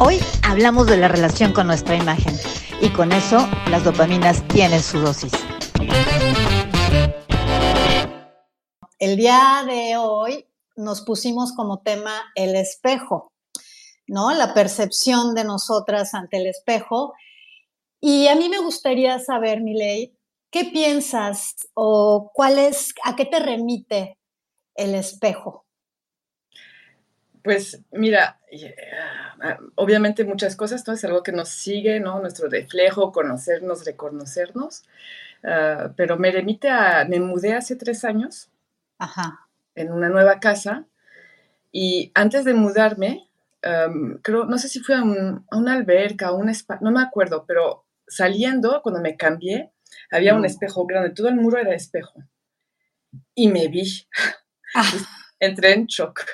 Hoy hablamos de la relación con nuestra imagen y con eso las dopaminas tienen su dosis. El día de hoy nos pusimos como tema el espejo, ¿no? La percepción de nosotras ante el espejo. Y a mí me gustaría saber, Miley, ¿qué piensas o cuál es, a qué te remite el espejo? Pues mira, eh, obviamente muchas cosas, ¿no? Es algo que nos sigue, ¿no? Nuestro reflejo, conocernos, reconocernos. Ah, pero me remite a, me mudé hace tres años en una nueva casa y antes de mudarme, creo, no sé si fue a, una alberca, a un spa, no me acuerdo, pero saliendo, cuando me cambié, había un mm. espejo grande, todo el muro era espejo. Y me vi. Ah. Entré en shock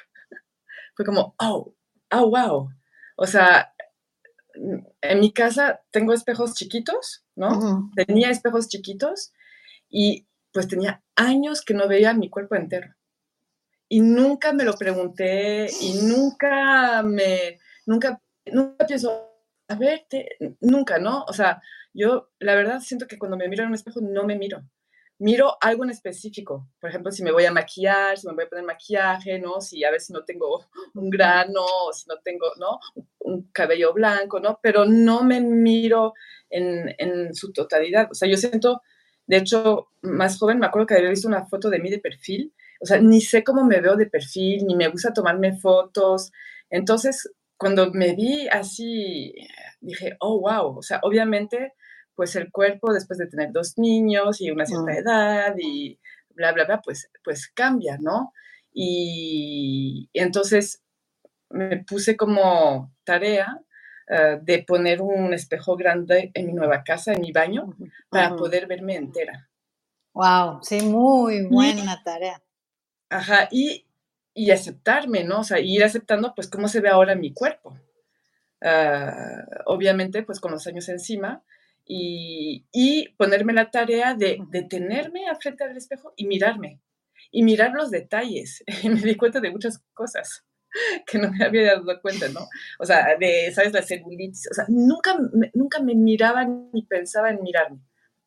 fue como, oh, oh, wow. O sea, en mi casa tengo espejos chiquitos, ¿no? Tenía espejos chiquitos y pues tenía años que no veía mi cuerpo entero. Y nunca me lo pregunté y nunca me, nunca, nunca pienso, a verte, nunca, ¿no? O sea, yo la verdad siento que cuando me miro en un espejo no me miro miro algo en específico. Por ejemplo, si me voy a maquillar, si me voy a poner maquillaje, ¿no? Si a ver si no tengo un grano, o si no tengo, ¿no? Un cabello blanco, ¿no? Pero no me miro en, en, su totalidad. O sea, yo siento, de hecho, más joven, me acuerdo que había visto una foto de mí de perfil. O sea, ni sé cómo me veo de perfil, ni me gusta tomarme fotos. Entonces, cuando me vi así, dije, oh, wow. O sea, obviamente pues el cuerpo después de tener dos niños y una cierta edad y bla, bla, bla, pues, pues cambia, ¿no? Y, entonces me puse como tarea eh, de poner un espejo grande en mi nueva casa, en mi baño, para poder verme entera. Wow, sí, muy buena tarea. Ajá, y, y, aceptarme, ¿no? O sea, ir aceptando, pues, cómo se ve ahora mi cuerpo. Ah, obviamente, pues, con los años encima, y, ponerme la tarea de detenerme frente al espejo y mirarme, y mirar los detalles. Y me di cuenta de muchas cosas que no me había dado cuenta, ¿no? O sea, de, ¿sabes? La celulitis, o sea, nunca, nunca me miraba ni pensaba en mirarme.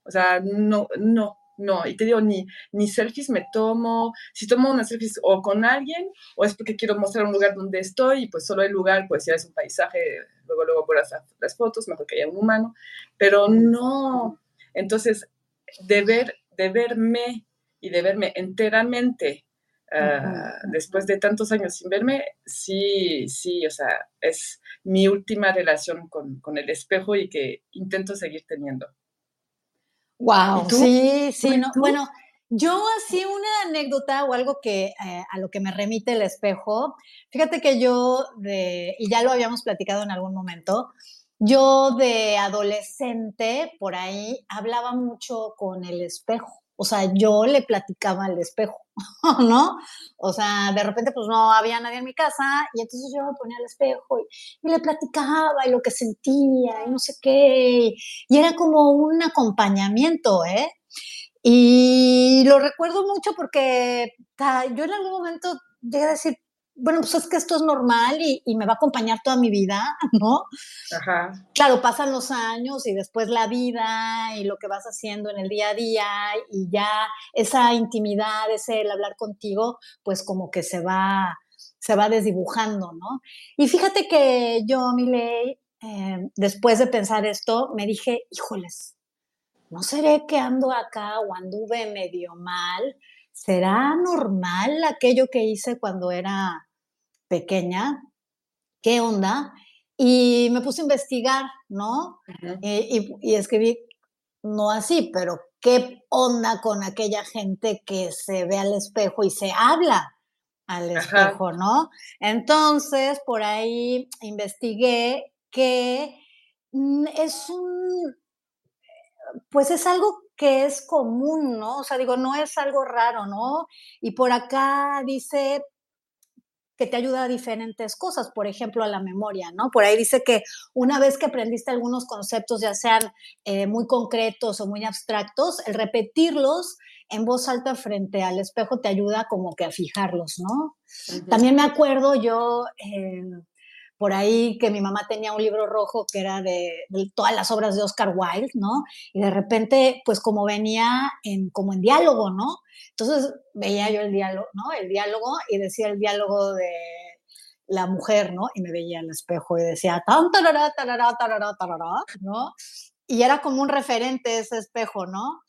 O sea, no, no, no, y te digo, ni, ni selfies me tomo, si tomo una selfies o con alguien, o es porque quiero mostrar un lugar donde estoy, y pues solo el lugar, pues ya es un paisaje, luego, luego por las, las fotos, mejor que haya un humano, pero no, entonces, de, ver, de verme y de verme enteramente ah, después de tantos años sin verme, sí, sí, o sea, es mi última relación con, con el espejo y que intento seguir teniendo. Wow, sí, sí, no, bueno, yo así una anécdota o algo que eh, a lo que me remite el espejo, fíjate que yo de, y ya lo habíamos platicado en algún momento, yo de adolescente por ahí hablaba mucho con el espejo. O sea, yo le platicaba al espejo, ¿no? O sea, de repente pues no había nadie en mi casa y entonces yo me ponía al espejo y, le platicaba y lo que sentía y no sé qué. Y, era como un acompañamiento, ¿eh? Y lo recuerdo mucho porque yo en algún momento llegué a decir, bueno, pues es que esto es normal y, me va a acompañar toda mi vida, ¿no? Ajá. Claro, pasan los años y después la vida y lo que vas haciendo en el día a día y ya esa intimidad, ese el hablar contigo, pues como que se va, se va desdibujando, ¿no? Y fíjate que yo, Miley, eh, después de pensar esto, me dije, híjoles, ¿no seré que ando acá o anduve medio mal? ¿Será normal aquello que hice cuando era pequeña? ¿Qué onda? Y me puse a investigar, ¿no? Eh, y, escribí, no así, pero ¿qué onda con aquella gente que se ve al espejo y se habla al espejo, ¿no? Entonces, por ahí investigué que mm, es un, pues es algo que es común, ¿no? O sea, digo, no es algo raro, ¿no? Y por acá dice que te ayuda a diferentes cosas, por ejemplo, a la memoria, ¿no? Por ahí dice que una vez que aprendiste algunos conceptos, ya sean eh, muy concretos o muy abstractos, el repetirlos en voz alta frente al espejo te ayuda como que a fijarlos, ¿no? También me acuerdo yo... Eh, por ahí que mi mamá tenía un libro rojo que era de, todas las obras de Oscar Wilde, ¿no? Y de repente, pues como venía en, como en diálogo, ¿no? Entonces veía yo el diálogo, ¿no? El diálogo y decía el diálogo de la mujer, ¿no? Y me veía en el espejo y decía, tan, tarará, tarará, tarará, tarará, ¿no? Y era como un referente ese espejo, ¿no?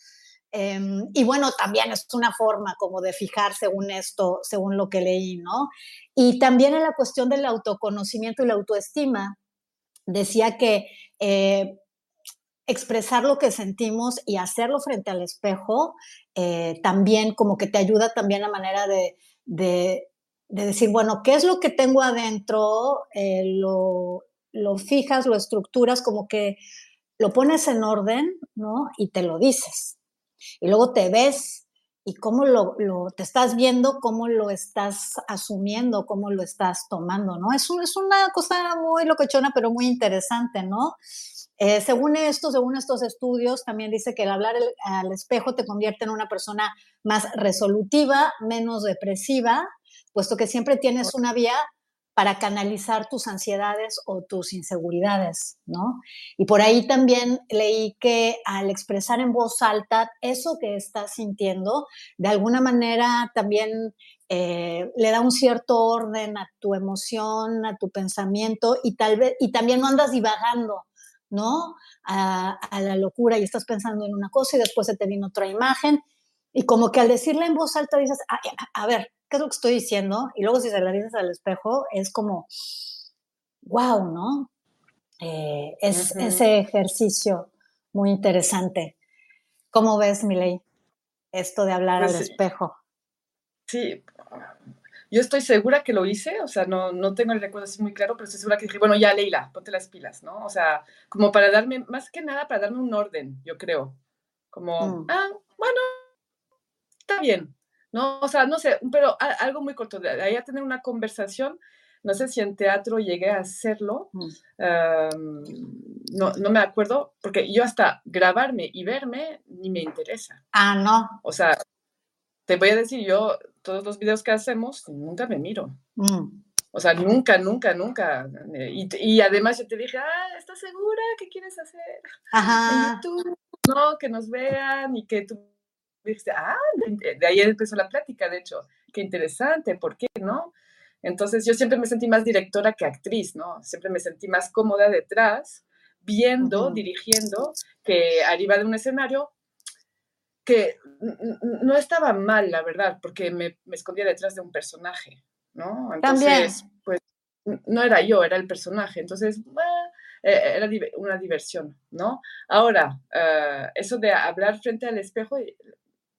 Em, y bueno, también es una forma como de fijar según esto, según lo que leí, ¿no? Y también en la cuestión del autoconocimiento y la autoestima, decía que eh, expresar lo que sentimos y hacerlo frente al espejo eh, también como que te ayuda también a manera de, de, decir, bueno, ¿qué es lo que tengo adentro? Eh, lo, lo fijas, lo estructuras, como que lo pones en orden, ¿no? Y te lo dices y luego te ves y cómo lo, te estás viendo, cómo lo estás asumiendo, cómo lo estás tomando, ¿no? Es, es una cosa muy locochona, pero muy interesante, ¿no? Eh, según esto, según estos estudios, también dice que el hablar al espejo te convierte en una persona más resolutiva, menos depresiva, puesto que siempre tienes una vía para canalizar tus ansiedades o tus inseguridades, ¿no? Y por ahí también leí que al expresar en voz alta eso que estás sintiendo, de alguna manera también eh, le da un cierto orden a tu emoción, a tu pensamiento y tal vez, y también no andas divagando, ¿no? A, la locura y estás pensando en una cosa y después se te viene otra imagen y como que al decirla en voz alta dices, a ver, ¿qué es lo que estoy diciendo? Y luego si se la dices al espejo, es como, wow, ¿no? Eh, es ese ejercicio muy interesante. ¿Cómo ves, Miley, esto de hablar al pues espejo? Sí, yo estoy segura que lo hice, o sea, no, no tengo el recuerdo así muy claro, pero estoy segura que dije, bueno, ya Leila, ponte las pilas, ¿no? O sea, como para darme, más que nada para darme un orden, yo creo. Como, mm. ah, bueno, está bien, no, o sea, no sé, pero algo muy corto, de ahí a tener una conversación, no sé si en teatro llegué a hacerlo, no, no me acuerdo, porque yo hasta grabarme y verme ni me interesa. Ah, no. O sea, te voy a decir, yo todos los videos que hacemos, nunca me miro. Mm. O sea, nunca, nunca, nunca. Y, y, además yo te dije, ah, ¿estás segura? ¿Qué quieres hacer? Ajá. En YouTube, no, que nos vean y que tú ah, de ahí empezó la plática, de hecho, qué interesante, ¿por qué no? Entonces yo siempre me sentí más directora que actriz, ¿no? Siempre me sentí más cómoda detrás, viendo, dirigiendo, que arriba de un escenario que no estaba mal, la verdad, porque me, escondía detrás de un personaje, ¿no? Entonces, pues no era yo, era el personaje. Entonces, eh, era una diversión, ¿no? Ahora, eh, eso de hablar frente al espejo,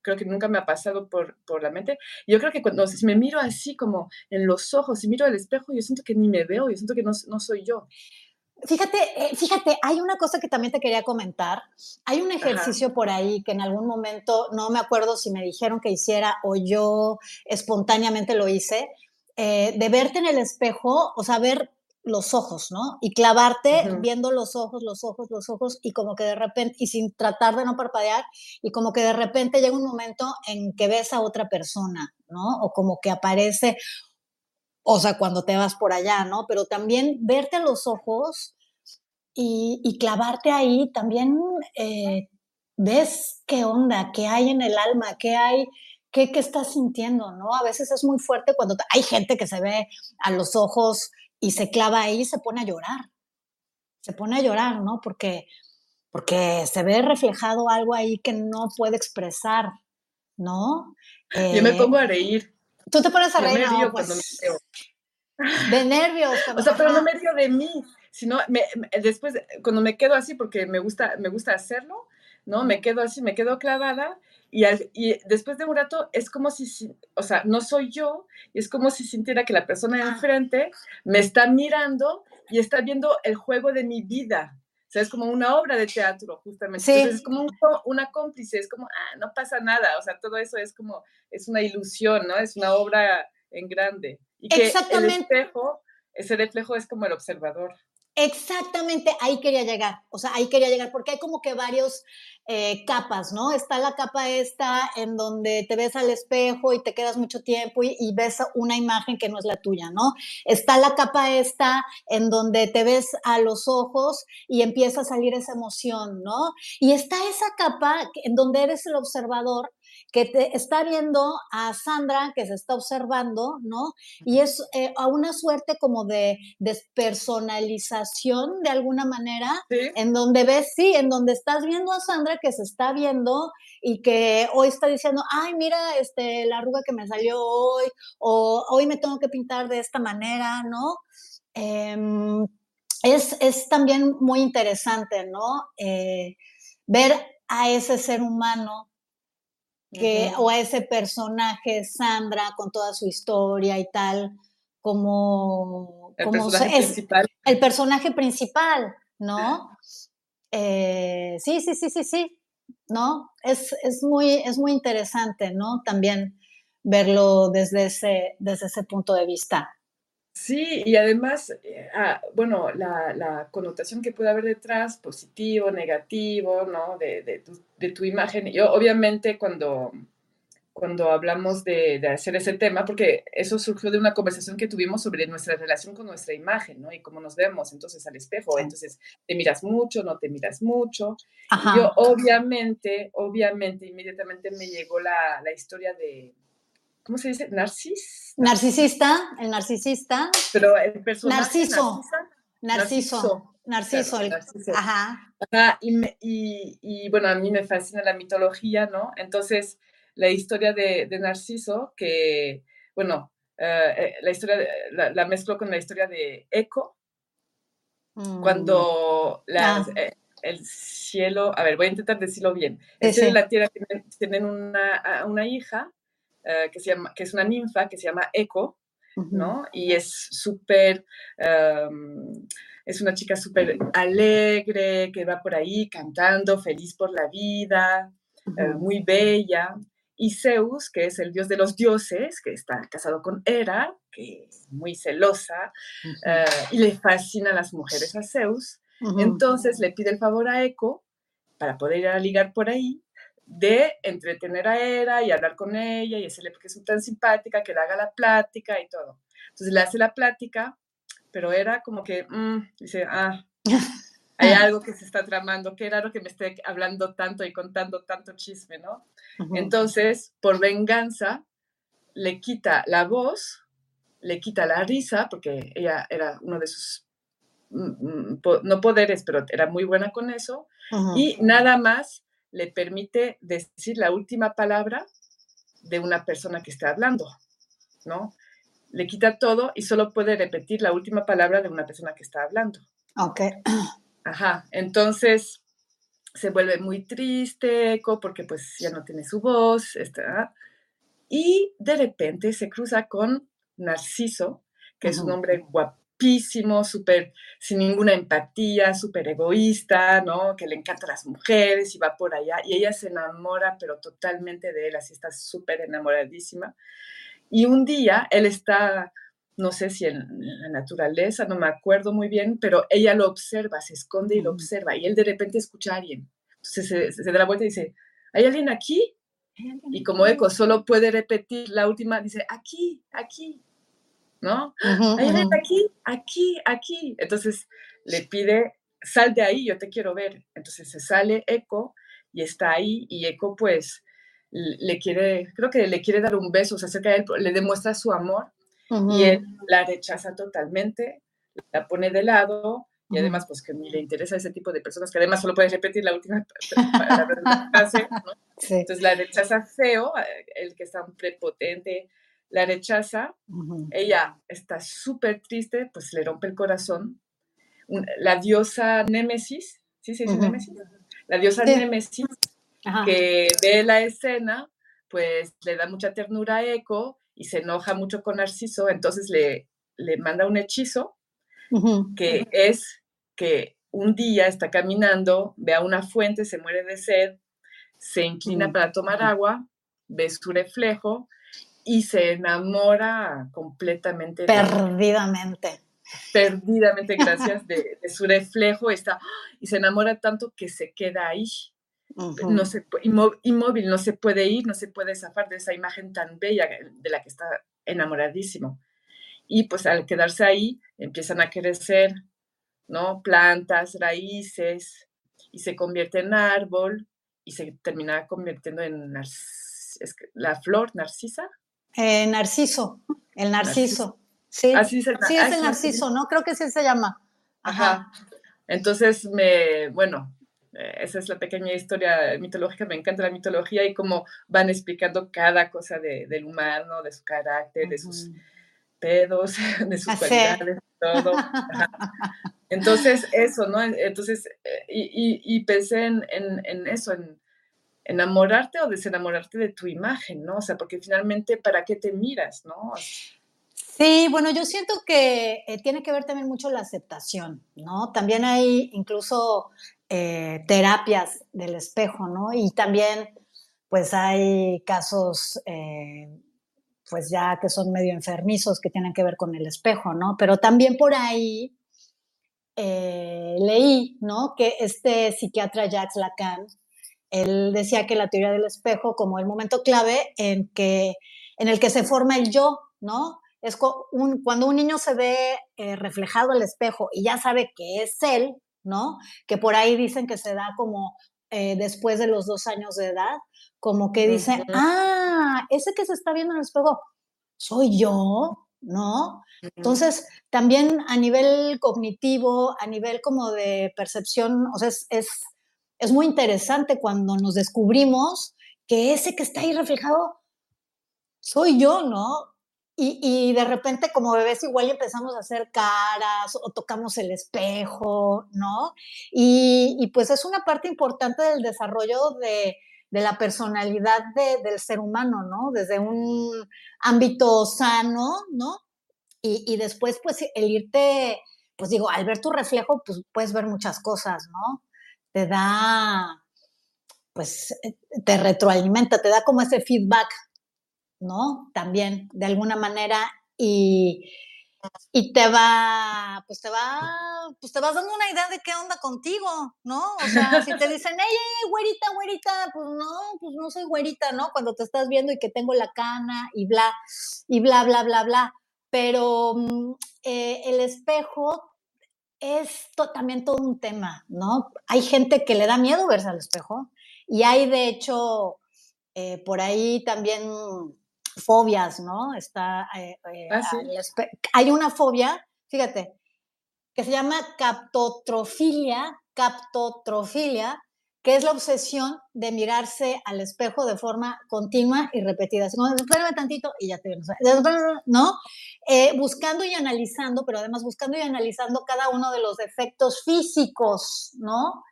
creo que nunca me ha pasado por, por la mente. Yo creo que cuando si me miro así como en los ojos, si miro al espejo, yo siento que ni me veo, yo siento que no, no soy yo. Fíjate, eh, fíjate, hay una cosa que también te quería comentar. Hay un ejercicio por ahí que en algún momento, no me acuerdo si me dijeron que hiciera o yo espontáneamente lo hice, eh, de verte en el espejo, o sea, ver los ojos, ¿no? Y clavarte viendo los ojos, los ojos, los ojos, y como que de repente, y sin tratar de no parpadear, y como que de repente llega un momento en que ves a otra persona, ¿no? O como que aparece, o sea, cuando te vas por allá, ¿no? Pero también verte a los ojos y, clavarte ahí, también eh, ves qué onda, qué hay en el alma, qué hay ¿Qué, ¿qué, estás sintiendo? ¿no? A veces es muy fuerte cuando hay gente que se ve a los ojos y se clava ahí y se pone a llorar. Se pone a llorar, ¿no? Porque, porque se ve reflejado algo ahí que no puede expresar, ¿no? Yo me eh, pongo a reír. Tú te pones a reír. No, pues, de nervios. o sea, pero no me río de mí, sino después, cuando me quedo así, porque me gusta, me gusta hacerlo, ¿no? Me quedo así, me quedo clavada y, después de un rato es como si, o sea, no soy yo, y es como si sintiera que la persona de ah. enfrente me está mirando y está viendo el juego de mi vida. O sea, es como una obra de teatro, justamente. Entonces, es como una cómplice, es como, ah, no pasa nada. O sea, todo eso es como, es una ilusión, ¿no? Es una obra en grande. Y que Exactamente. el espejo, ese reflejo es como el observador. Exactamente, ahí quería llegar, o sea, ahí quería llegar, porque hay como que varios eh, capas, ¿no? Está la capa esta en donde te ves al espejo y te quedas mucho tiempo y, y, ves una imagen que no es la tuya, ¿no? Está la capa esta en donde te ves a los ojos y empieza a salir esa emoción, ¿no? Y está esa capa en donde eres el observador que te está viendo a Sandra que se está observando, ¿no? Y es eh, a una suerte como de despersonalización de alguna manera, en donde ves, sí, en donde estás viendo a Sandra que se está viendo y que hoy está diciendo, ay, mira, este, la arruga que me salió hoy, o hoy me tengo que pintar de esta manera, ¿no? Em, es, es, también muy interesante, ¿no? Eh, ver a ese ser humano que, o a ese personaje, Sandra, con toda su historia y tal, como, el personaje es, principal. El personaje principal, ¿no? Eh, sí, sí, sí, sí, sí, ¿no? Es, es, muy, es muy interesante, ¿no? También verlo desde ese, desde ese punto de vista. Sí, y además, eh, ah, bueno, la, connotación que puede haber detrás, positivo, negativo, ¿no? De, tu, imagen. Yo, obviamente, cuando, cuando hablamos de, hacer ese tema, porque eso surgió de una conversación que tuvimos sobre nuestra relación con nuestra imagen, ¿no? Y cómo nos vemos entonces al espejo. Entonces, te miras mucho, no te miras mucho. Yo, obviamente, obviamente, inmediatamente me llegó la, la historia de ¿cómo se dice? Narcis. Narcisista, el narcisista. Pero el personaje. Narciso. Narciso. Narciso. Ajá. Ajá. Y, bueno, a mí me fascina la mitología, ¿no? Entonces, la historia de, Narciso, que, bueno, eh, eh, la historia, la, mezclo con la historia de Eco, mm. cuando ah. eh, el cielo, a ver, voy a intentar decirlo bien. El cielo y la tierra tienen, una, una hija eh, que, se llama, que es una ninfa que se llama Eco, ¿no? Y es súper, em, es una chica súper alegre, que va por ahí cantando, feliz por la vida, eh, muy bella. Y Zeus, que es el dios de los dioses, que está casado con Hera, que es muy celosa, eh, y le fascinan las mujeres a Zeus. Entonces le pide el favor a Eco para poder ir a ligar por ahí de entretener a Era y hablar con ella y decirle porque es tan simpática que le haga la plática y todo. Entonces le hace la plática, pero era como que, mm", dice, ah, hay algo que se está tramando, qué raro que me esté hablando tanto y contando tanto chisme, ¿no? Entonces, por venganza, le quita la voz, le quita la risa, porque ella era uno de sus, mm, mm, no poderes, pero era muy buena con eso, y nada más le permite decir la última palabra de una persona que está hablando, ¿no? Le quita todo y solo puede repetir la última palabra de una persona que está hablando. Ok. Ajá, entonces se vuelve muy triste Eco porque pues ya no tiene su voz, está, y de repente se cruza con Narciso, que es un hombre guapo súper sin ninguna empatía, súper egoísta, ¿no? Que le encantan las mujeres y va por allá. Y ella se enamora, pero totalmente de él, así está súper enamoradísima. Y un día él está, no sé si en, la naturaleza, no me acuerdo muy bien, pero ella lo observa, se esconde y lo observa. Y él de repente escucha a alguien. Entonces se, se da la vuelta y dice, ¿hay alguien aquí? Y como eco solo puede repetir la última, dice, aquí, aquí. ¿no? aquí, aquí, aquí. Entonces le pide, sal de ahí, yo te quiero ver. Entonces se sale Eco y está ahí y Eco pues le quiere, creo que le quiere dar un beso, se acerca a él, le demuestra su amor y él la rechaza totalmente, la pone de lado y además pues que ni le interesa ese tipo de personas que además solo puedes repetir la última frase, Entonces la rechaza feo, eh, el que está prepotente, la rechaza, ella está súper triste, pues le rompe el corazón. la diosa Némesis, ¿sí se dice Némesis? La diosa Némesis, que ve la escena, pues le da mucha ternura a Eco y se enoja mucho con Narciso, entonces le, le manda un hechizo, que es que un día está caminando, ve a una fuente, se muere de sed, se inclina para tomar agua, ve su reflejo y se enamora completamente. Perdidamente. perdidamente, gracias, de, su reflejo está, y se enamora tanto que se queda ahí. No se, inmóvil, no se puede ir, no se puede zafar de esa imagen tan bella de la que está enamoradísimo. Y pues al quedarse ahí, empiezan a crecer, ¿no? Plantas, raíces, y se convierte en árbol, y se termina convirtiendo en la flor narcisa. Eh, narciso, el narciso. Sí, Así sí es el narciso, ¿no? Creo que sí se llama. Ajá. Entonces, me, bueno, esa es la pequeña historia mitológica, me encanta la mitología y cómo van explicando cada cosa del humano, de su carácter, de sus pedos, de sus cualidades, todo. Entonces, eso, ¿no? Entonces, eh, y, pensé en, en, eso, en enamorarte o desenamorarte de tu imagen, ¿no? O sea, porque finalmente, ¿para qué te miras, no? Sí, bueno, yo siento que eh, tiene que ver también mucho la aceptación, ¿no? También hay incluso eh, terapias del espejo, ¿no? Y también, pues hay casos, pues ya que son medio enfermizos que tienen que ver con el espejo, ¿no? Pero también por ahí eh, leí, ¿no? Que este psiquiatra Jacques Lacan, él decía que la teoría del espejo como el momento clave en, que, en el que se forma el yo, ¿no? Es cuando un niño se ve eh, reflejado al espejo y ya sabe que es él, ¿no? Que por ahí dicen que se da como eh, después de los dos años de edad, como que dice, ah, ese que se está viendo en el espejo, soy yo, ¿no? Entonces, también a nivel cognitivo, a nivel como de percepción, o sea, es, es, muy interesante cuando nos descubrimos que ese que está ahí reflejado soy yo, ¿no? Y, de repente como bebés igual empezamos a hacer caras o tocamos el espejo, ¿no? Y, pues es una parte importante del desarrollo de, de la personalidad del ser humano, ¿no? Desde un ámbito sano, ¿no? Y, después, pues, el irte, pues digo, al ver tu reflejo, pues puedes ver muchas cosas, ¿no? Te da, pues, te retroalimenta, te da como ese feedback, ¿no? También, de alguna manera, y, y te va, pues te va, pues te vas dando una idea de qué onda contigo, ¿no? O sea, si te dicen, hey, güerita, güerita, pues no, pues no soy güerita, ¿no? Cuando te estás viendo y que tengo la cana y bla, y bla, bla, bla, bla. Pero mm, eh, el espejo es también todo un tema, ¿no? Hay gente que le da miedo verse al espejo y hay, de hecho, eh, por ahí también fobias, ¿no? Está, eh, eh, ah, hay una fobia, fíjate, que se llama captotrofilia, captotrofilia, que es la obsesión de mirarse al espejo de forma continua y repetida. Así como, espérame tantito y ya te ¿no? Eh, buscando y analizando, pero además buscando y analizando cada uno de los defectos físicos, ¿no?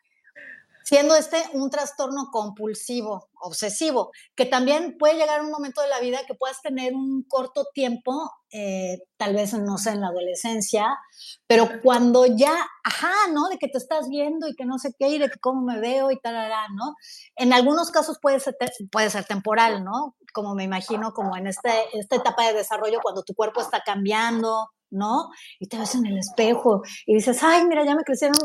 Siendo este un trastorno compulsivo, obsesivo, que también puede llegar un momento de la vida que puedas tener un corto tiempo, eh, tal vez, no sé, en la adolescencia, pero cuando ya, ajá, ¿no? De que te estás viendo y que no sé qué, y de que cómo me veo y tal, ¿no? En algunos casos puede ser, puede ser temporal, ¿no? Como me imagino, como en este, esta etapa de desarrollo, cuando tu cuerpo está cambiando, ¿no? Y te ves en el espejo y dices, ay, mira, ya me crecieron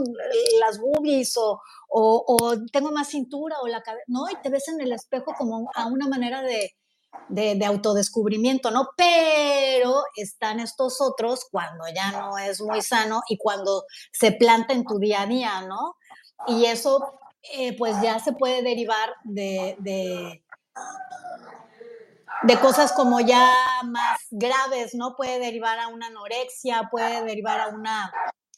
las boobies o, o, tengo más cintura o la cabeza, ¿no? Y te ves en el espejo como a una manera de, de, autodescubrimiento, ¿no? Pero están estos otros cuando ya no es muy sano y cuando se planta en tu día a día, ¿no? Y eso, eh, pues ya se puede derivar de, de cosas como ya más graves, ¿no? Puede derivar a una anorexia, puede derivar a una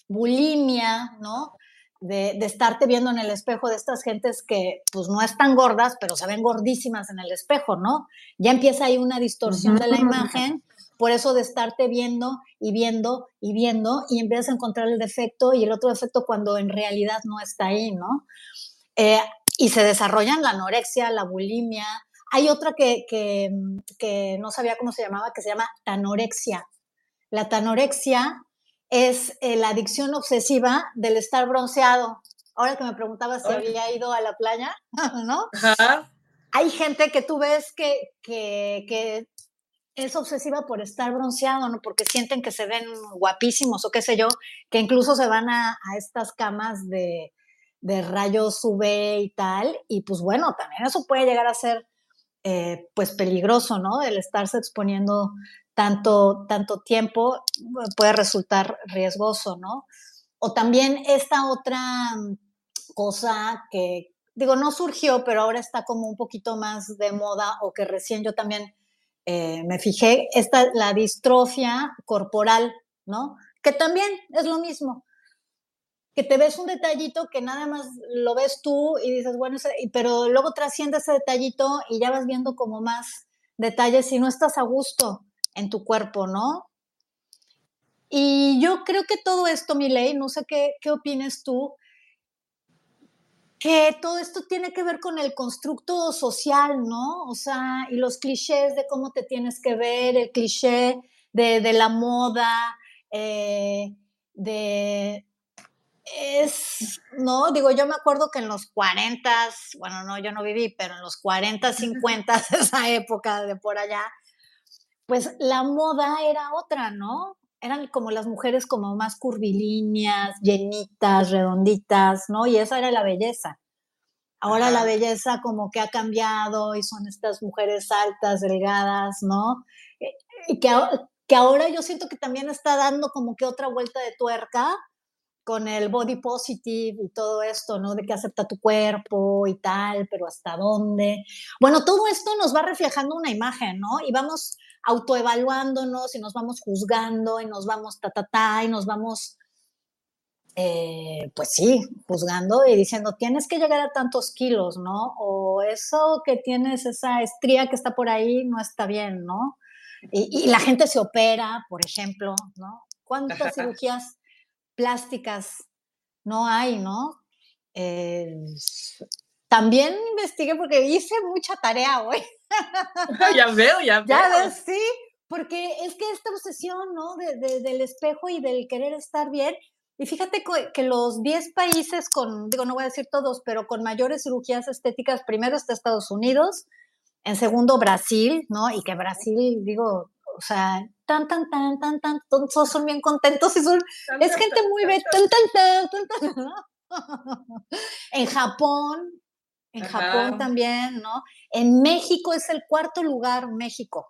bulimia, ¿no? De, de, estarte viendo en el espejo de estas gentes que pues no están gordas, pero se ven gordísimas en el espejo, ¿no? Ya empieza ahí una distorsión de la imagen, por eso de estarte viendo y viendo y viendo y empiezas a encontrar el defecto y el otro defecto cuando en realidad no está ahí, ¿no? Eh, y se desarrollan la anorexia, la bulimia, hay otra que, no sabía cómo se llamaba, que se llama tanorexia. La tanorexia es eh, la adicción obsesiva del estar bronceado. Ahora que me preguntaba si había ido a la playa, ¿no? Hay gente que tú ves que, es obsesiva por estar bronceado, ¿no? Porque sienten que se ven guapísimos o qué sé yo, que incluso se van a, estas camas de, de, rayos UV y tal. Y pues bueno, también eso puede llegar a ser eh, pues peligroso, ¿no? El estarse exponiendo tanto, tanto tiempo puede resultar riesgoso, ¿no? O también esta otra cosa que, digo, no surgió, pero ahora está como un poquito más de moda o que recién yo también eh, me fijé, esta, la distrofia corporal, ¿no? Que también es lo mismo. Que te ves un detallito que nada más lo ves tú y dices, bueno, pero luego trasciende ese detallito y ya vas viendo como más detalles y no estás a gusto en tu cuerpo, ¿no? Y yo creo que todo esto, Miley, no sé qué, qué opines tú, que todo esto tiene que ver con el constructo social, ¿no? O sea, y los clichés de cómo te tienes que ver, el cliché de, la moda, eh, de... Es, no, digo, yo me acuerdo que en los 40, bueno, no, yo no viví, pero en los 40, 50, esa época de por allá, pues la moda era otra, ¿no? eran como las mujeres como más curvilíneas, llenitas, redonditas, ¿no? Y esa era la belleza. Ahora la belleza como que ha cambiado y son estas mujeres altas, delgadas, ¿no? Eh, y que, que ahora yo siento que también está dando como que otra vuelta de tuerca con el body positive y todo esto, ¿no? De que acepta tu cuerpo y tal, pero hasta dónde. Bueno, todo esto nos va reflejando una imagen, ¿no? Y vamos autoevaluándonos y nos vamos juzgando y nos vamos ta, ta, ta, y nos vamos, eh, pues sí, juzgando y diciendo, tienes que llegar a tantos kilos, ¿no? O eso que tienes, esa estría que está por ahí, no está bien, ¿no? Y, la gente se opera, por ejemplo, ¿no? ¿Cuántas cirugías plásticas no hay, no? Eh, también investigué porque hice mucha tarea hoy. ya veo, ya veo. Ya ves, sí, porque es que esta obsesión, ¿no? De, del espejo y del querer estar bien. Y fíjate que, los 10 países con, digo, no voy a decir todos, pero con mayores cirugías estéticas, primero está Estados Unidos, en segundo Brasil, ¿no? Y que Brasil, digo, o sea, tan, tan, tan, tan, tan, todos son bien contentos y son, es gente muy, tan, tan, tan, tan, tan, En Japón, en Japón también, ¿no? En México es el cuarto lugar, México.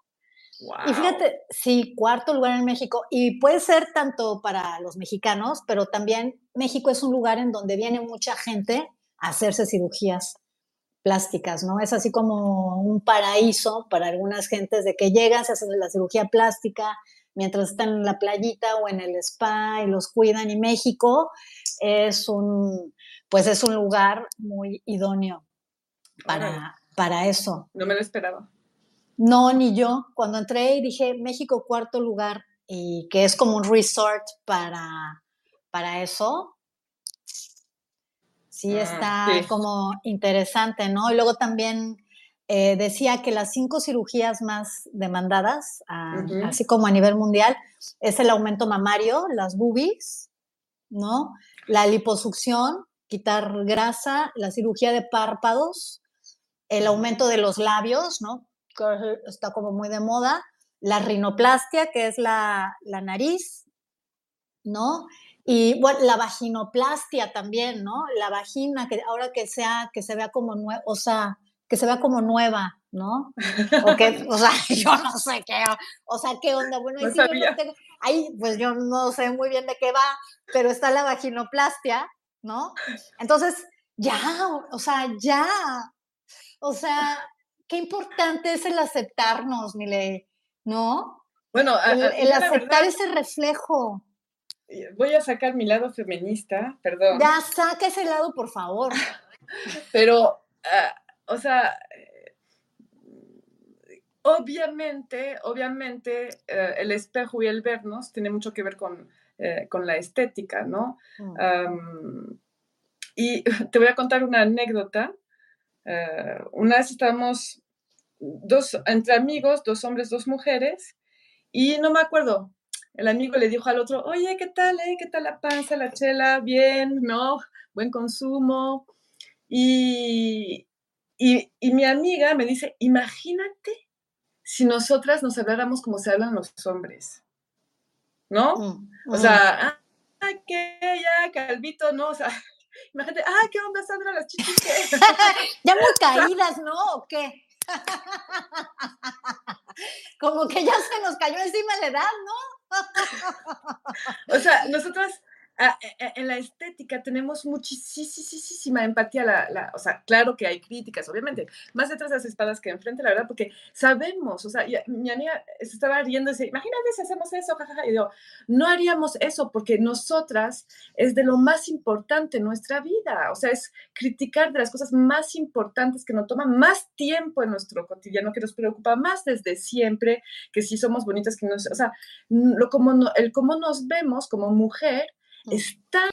Y fíjate, sí, cuarto lugar en México. Y puede ser tanto para los mexicanos, pero también México es un lugar en donde viene mucha gente a hacerse cirugías plásticas, ¿no? Es así como un paraíso para algunas gentes de que llegan, se hacen la cirugía plástica mientras están en la playita o en el spa y los cuidan. Y México es un, pues es un lugar muy idóneo para, para eso. No me lo esperaba. No, ni yo. Cuando entré y dije México cuarto lugar y que es como un resort para, para eso, sí ah, está como interesante, ¿no? Y luego también eh, decía que las cinco cirugías más demandadas, así como a nivel mundial, es el aumento mamario, las boobies, ¿no? La liposucción, quitar grasa, la cirugía de párpados, el aumento de los labios, ¿no? Que está como muy de moda, la rinoplastia, que es la, nariz, ¿no? Y bueno, la vaginoplastia también, ¿no? La vagina, que ahora que sea, que se vea como nueva, o sea, que se vea como nueva, ¿no? O, que, o sea, yo no sé qué, o sea, qué onda. Bueno, ahí, pues yo no sé muy bien de qué va, pero está la vaginoplastia, ¿no? Entonces, ya, o sea, ya, o sea, qué importante es el aceptarnos, Mile, ¿no? Bueno, el, aceptar ese reflejo. Voy a sacar mi lado feminista, perdón. Ya, saca ese lado, por favor. Pero, ah, o sea, obviamente, obviamente, eh, el espejo y el vernos tiene mucho que ver con, eh, la estética, ¿no? Mm. y te voy a contar una anécdota eh, una vez estábamos dos, entre amigos, dos hombres, dos mujeres, y no me acuerdo, el amigo le dijo al otro, oye, ¿qué tal, eh? ¿Qué tal la panza, la chela? Bien, ¿no? Buen consumo. Y, y, mi amiga me dice, imagínate si nosotras nos habláramos como se hablan los hombres, ¿no? Mm, o sea, ah, que ya, Calvito, ¿no? O sea, imagínate, ah, ¿qué onda, Sandra, las chichis? ya muy caídas, ¿no? ¿O qué? como que ya se nos cayó encima la edad, ¿no? o sea, nosotras en la estética tenemos muchísima empatía, la, o sea, claro que hay críticas, obviamente, más detrás de las espadas que enfrente, la verdad, porque sabemos, o sea, mi amiga se estaba riendo y dice, imagínate si hacemos eso, jajaja, y digo, no haríamos eso porque nosotras es de lo más importante en nuestra vida, o sea, es criticar de las cosas más importantes que nos toman más tiempo en nuestro cotidiano, que nos preocupa más desde siempre, que si somos bonitas, que no, o sea, lo, como el cómo nos vemos como mujer, es tan,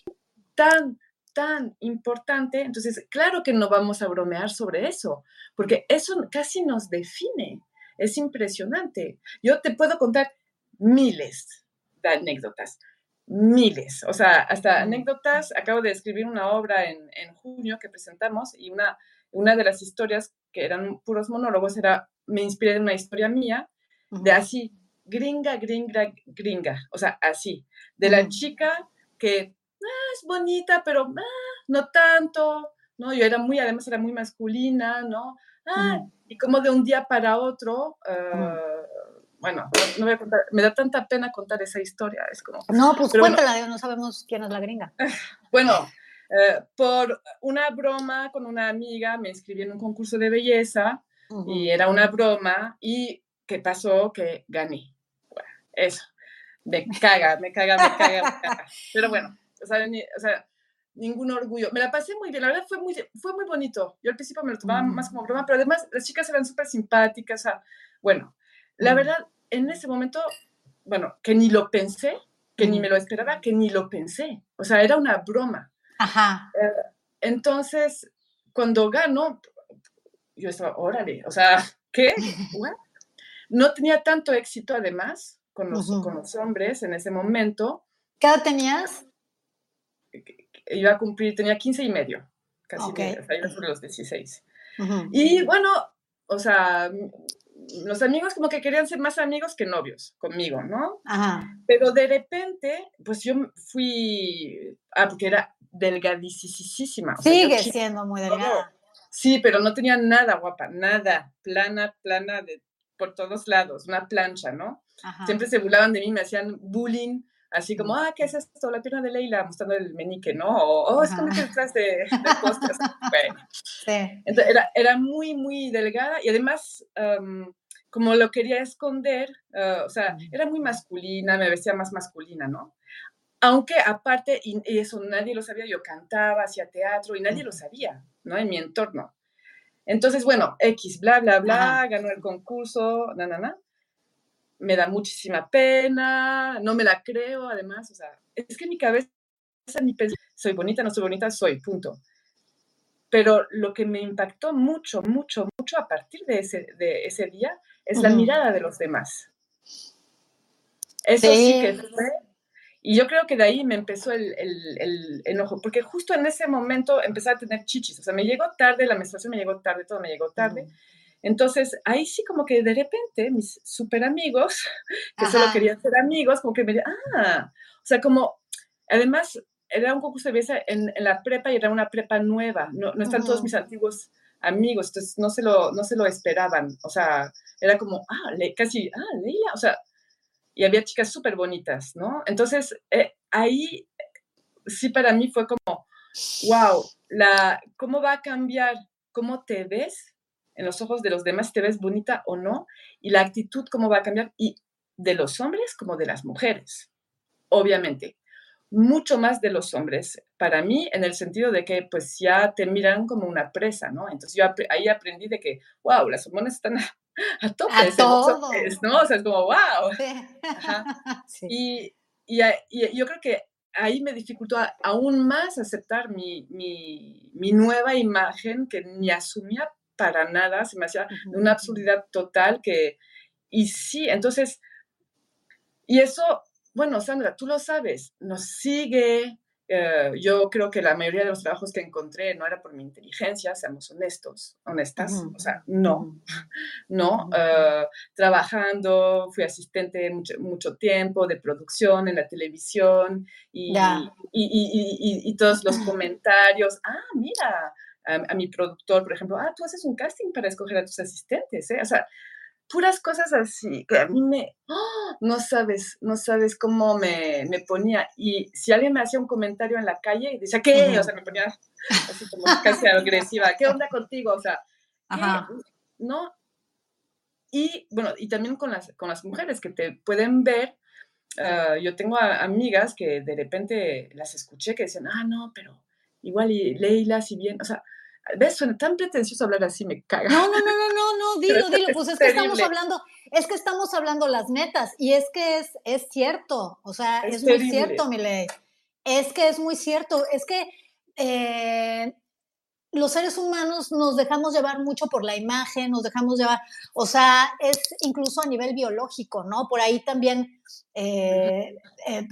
tan, tan importante. Entonces, claro que no vamos a bromear sobre eso, porque eso casi nos define. Es impresionante. Yo te puedo contar miles de anécdotas, miles. O sea, hasta anécdotas. Acabo de escribir una obra en, junio que presentamos y una, una de las historias que eran puros monólogos era, me inspiré en una historia mía de así, gringa, gringa, gringa. O sea, así, de la chica que ah, es bonita, pero ah, no tanto, ¿no? Yo era muy, además era muy masculina, ¿no? Ah, y como de un día para otro, ah, bueno, no, voy a contar, me da tanta pena contar esa historia, es como... No, pues cuéntala, no sabemos quién es la gringa. Bueno, eh, por una broma con una amiga me inscribí en un concurso de belleza y era una broma y ¿qué pasó? Que gané. Bueno, eso me caga, me caga, me caga, me caga. Pero bueno, o sea, ningún orgullo. Me la pasé muy bien, la verdad fue muy, fue muy bonito. Yo al principio me lo tomaba mm. más como broma, pero además las chicas eran súper simpáticas. O sea, bueno, la mm. verdad, en ese momento, bueno, que ni lo pensé, que ni mm. me lo esperaba, que ni lo pensé. O sea, era una broma. Ajá. Eh, entonces, cuando gano, yo estaba, órale, o sea, ¿qué? No tenía tanto éxito además, con los, con los hombres en ese momento. ¿Qué edad tenías? Iba a cumplir, tenía 15 y medio, casi, okay. iba sobre los 16. Y bueno, o sea, los amigos como que querían ser más amigos que novios conmigo, ¿no? Ajá. Pero de repente, pues yo fui, ah, porque era delgadísima. Sigue siendo muy delgada. Sí, pero no tenía nada guapa, nada, plana, plana de por todos lados, una plancha, ¿no? Siempre se burlaban de mí, me hacían bullying, así como, ah, ¿qué es esto? La pierna de Leila, mostrando el menique, ¿no? O, oh, es como que detrás de, de postres. bueno. Sí. Entonces, era, era, muy, muy delgada y además, como lo quería esconder, ah, o sea, era muy masculina, me vestía más masculina, ¿no? Aunque aparte, y, eso nadie lo sabía, yo cantaba, hacía teatro y nadie lo sabía, ¿no? En mi entorno. Entonces, bueno, X, bla, bla, bla, ganó el concurso, na, na, na me da muchísima pena, no me la creo, además, o sea, es que mi cabeza ni pensa, soy bonita, no soy bonita, soy, punto. Pero lo que me impactó mucho, mucho, mucho a partir de ese, de ese día es la mirada de los demás. Eso sí. que fue. Y yo creo que de ahí me empezó el, el, enojo, porque justo en ese momento empecé a tener chichis. O sea, me llegó tarde, la menstruación me llegó tarde, todo me llegó tarde. Entonces, ahí sí como que de repente mis super amigos, que solo querían ser amigos, como que me ah, o sea, como, además, era un concurso de belleza en, la prepa y era una prepa nueva, no, no están todos mis antiguos amigos, entonces no se lo, no se lo esperaban, o sea, era como, ah, le, casi, ah, Leila, o sea, y había chicas súper bonitas, ¿no? Entonces, eh, ahí sí para mí fue como, wow, la, ¿cómo va a cambiar cómo te ves en los ojos de los demás te ves bonita o no, y la actitud cómo va a cambiar, y de los hombres como de las mujeres, obviamente. Mucho más de los hombres, para mí, en el sentido de que pues ya te miran como una presa, ¿no? Entonces yo ahí aprendí de que, wow, las hormonas están a, a tope, ¿no? O sea, es como, wow. Y, y, y, yo creo que ahí me dificultó aún más aceptar mi, mi, mi, nueva imagen que ni asumía para nada, se me hacía una absurdidad total que, y sí, entonces, y eso, bueno, Sandra, tú lo sabes, nos sigue eh, yo creo que la mayoría de los trabajos que encontré no era por mi inteligencia, seamos honestos, honestas, o sea, no, no. Eh, trabajando, fui asistente mucho, mucho, tiempo de producción en la televisión y, y, y, todos los comentarios, ah, mira, a, mi productor, por ejemplo, ah, tú haces un casting para escoger a tus asistentes, ¿eh? O sea, puras cosas así, que a mí me, ¡ah! no sabes, no sabes cómo me, me, ponía. Y si alguien me hacía un comentario en la calle y decía, ¿qué? O sea, me ponía así como casi agresiva, ¿qué onda contigo? O sea, ¿no? Y bueno, y también con las, con las mujeres que te pueden ver. Ah, yo tengo amigas que de repente las escuché que decían, ah, no, pero igual y Leila, si bien, o sea, ¿Ves? Suena tan pretencioso hablar así, me caga. No, no, no, no, no, no, dilo, dilo. Pues es que estamos hablando, es que estamos hablando las metas. Y es que es, es cierto. O sea, es, muy cierto, Mile. Es que es muy cierto. Es que eh, los seres humanos nos dejamos llevar mucho por la imagen, nos dejamos llevar, o sea, es incluso a nivel biológico, ¿no? Por ahí también, eh, eh,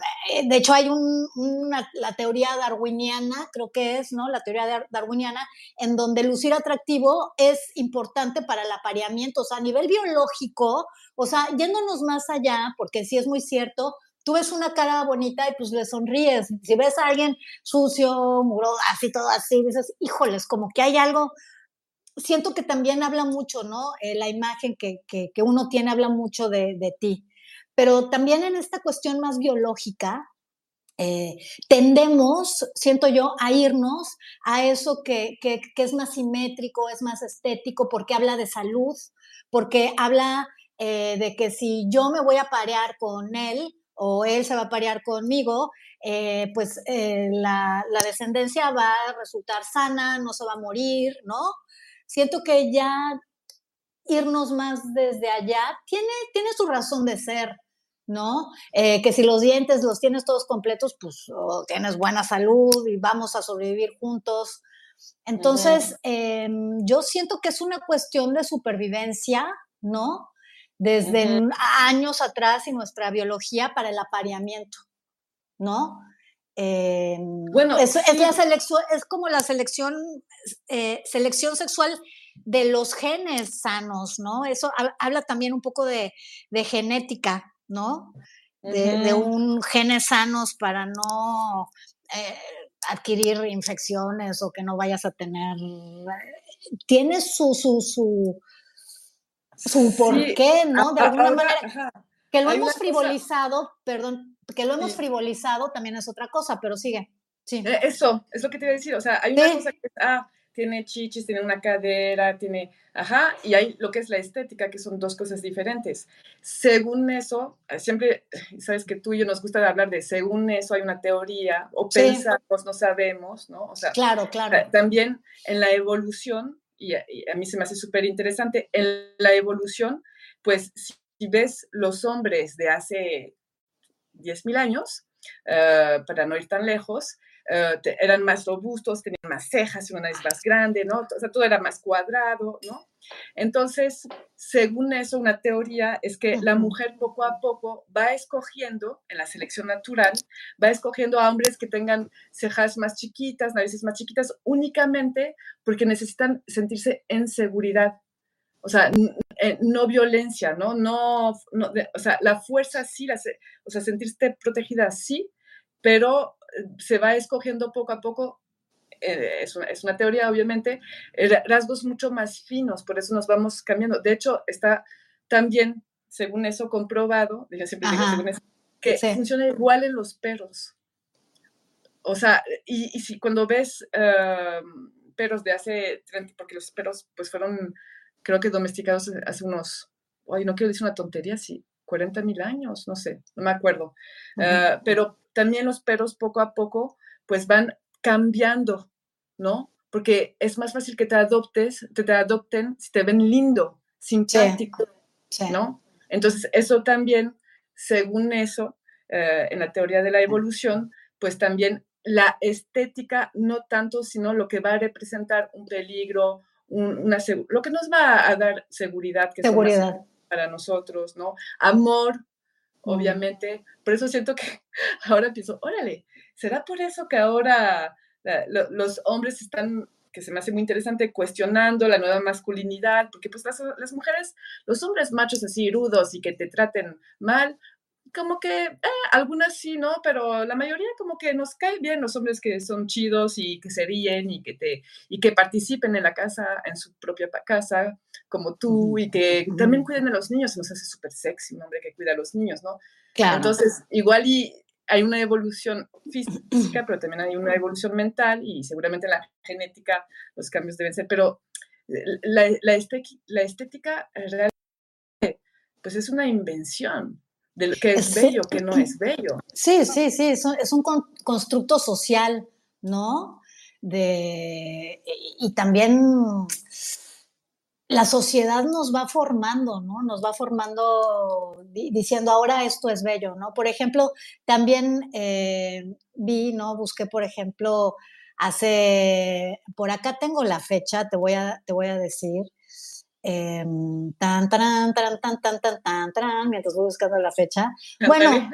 de hecho hay una, la teoría darwiniana, creo que es, ¿no? La teoría darwiniana, en donde lucir atractivo es importante para el apareamiento, o sea, a nivel biológico, o sea, yéndonos más allá, porque sí es muy cierto, tú ves una cara bonita y pues le sonríes. Si ves a alguien sucio, muro, así, todo así, dices, híjoles, como que hay algo. Siento que también habla mucho, ¿no? Eh, la imagen que, que, uno tiene habla mucho de, de, ti. Pero también en esta cuestión más biológica, eh, tendemos, siento yo, a irnos a eso que, que, que, es más simétrico, es más estético, porque habla de salud, porque habla eh, de que si yo me voy a parear con él, o él se va a parear conmigo, eh, pues eh, la, descendencia va a resultar sana, no se va a morir, ¿no? Siento que ya irnos más desde allá tiene, tiene su razón de ser, ¿no? Eh, que si los dientes los tienes todos completos, pues oh, tienes buena salud y vamos a sobrevivir juntos. Entonces, em, yo siento que es una cuestión de supervivencia, ¿no? Desde años atrás y nuestra biología para el apareamiento, ¿no? Eh, bueno, es, la selección, es como la selección, eh, selección sexual de los genes sanos, ¿no? Eso habla también un poco de, genética, ¿no? De, un genes sanos para no eh, adquirir infecciones o que no vayas a tener. Tiene su, su, su, su por qué, ¿no? De alguna manera. Que lo hemos frivolizado, perdón, que lo hemos frivolizado también es otra cosa, pero sigue. Sí. Eh, eso, es lo que te iba a decir. O sea, hay una cosa que ah, tiene chichis, tiene una cadera, tiene, ajá, y hay lo que es la estética, que son dos cosas diferentes. Según eso, eh, siempre, sabes que tú y yo nos gusta hablar de según eso hay una teoría, o pensamos, no sabemos, ¿no? O sea, claro, claro. También en la evolución y a, mí se me hace súper interesante, en la evolución, pues si, ves los hombres de hace 10.000 años, eh, para no ir tan lejos, eh, eran más robustos, tenían más cejas y una nariz más grande, ¿no? O sea, todo era más cuadrado, ¿no? Entonces, según eso, una teoría es que la mujer poco a poco va escogiendo, en la selección natural, va escogiendo a hombres que tengan cejas más chiquitas, narices más chiquitas, únicamente porque necesitan sentirse en seguridad. O sea, eh, no violencia, ¿no? no, o sea, la fuerza sí, la, o sea, sentirse protegida sí, pero se va escogiendo poco a poco eh, es, una, teoría obviamente, eh, rasgos mucho más finos, por eso nos vamos cambiando. De hecho, está también, según eso, comprobado, siempre que funciona igual en los perros. O sea, y, si cuando ves perros de hace 30, porque los perros pues fueron, creo que domesticados hace unos, hoy no quiero decir una tontería, sí, 40 mil años, no sé, no me acuerdo. Ah, pero también los perros poco a poco pues van cambiando ¿no? Porque es más fácil que te adoptes, te, te adopten si te ven lindo, simpático, ¿no? Entonces, eso también, según eso, eh, en la teoría de la evolución, pues también la estética, no tanto, sino lo que va a representar un peligro, una, lo que nos va a dar seguridad, que seguridad. Para nosotros, ¿no? Amor, obviamente. Por eso siento que ahora pienso, órale, ¿será por eso que ahora los hombres están que se me hace muy interesante, cuestionando la nueva masculinidad, porque pues las, las, mujeres, los hombres machos así rudos y que te traten mal, como que eh, algunas sí, ¿no? Pero la mayoría como que nos cae bien los hombres que son chidos y que se ríen y que te y que participen en la casa, en su propia casa, como tú, y que también cuiden a los niños, nos hace súper sexy un hombre que cuida a los niños, ¿no? Claro. Entonces, igual y hay una evolución física, pero también hay una evolución mental y seguramente la genética los cambios deben ser, pero la, la, la estética realmente pues es una invención de lo que es bello, que no es bello. Sí, sí, sí, es un, es un constructo social, ¿no? De, y también la sociedad nos va formando, ¿no? Nos va formando diciendo ahora esto es bello, ¿no? Por ejemplo, también eh, vi, ¿no? Busqué, por ejemplo, hace, por acá tengo la fecha, te voy a, te voy a decir, Em, tan, tan, tan, tan, tan, tan, tan, tan, mientras voy buscando la fecha. Bueno,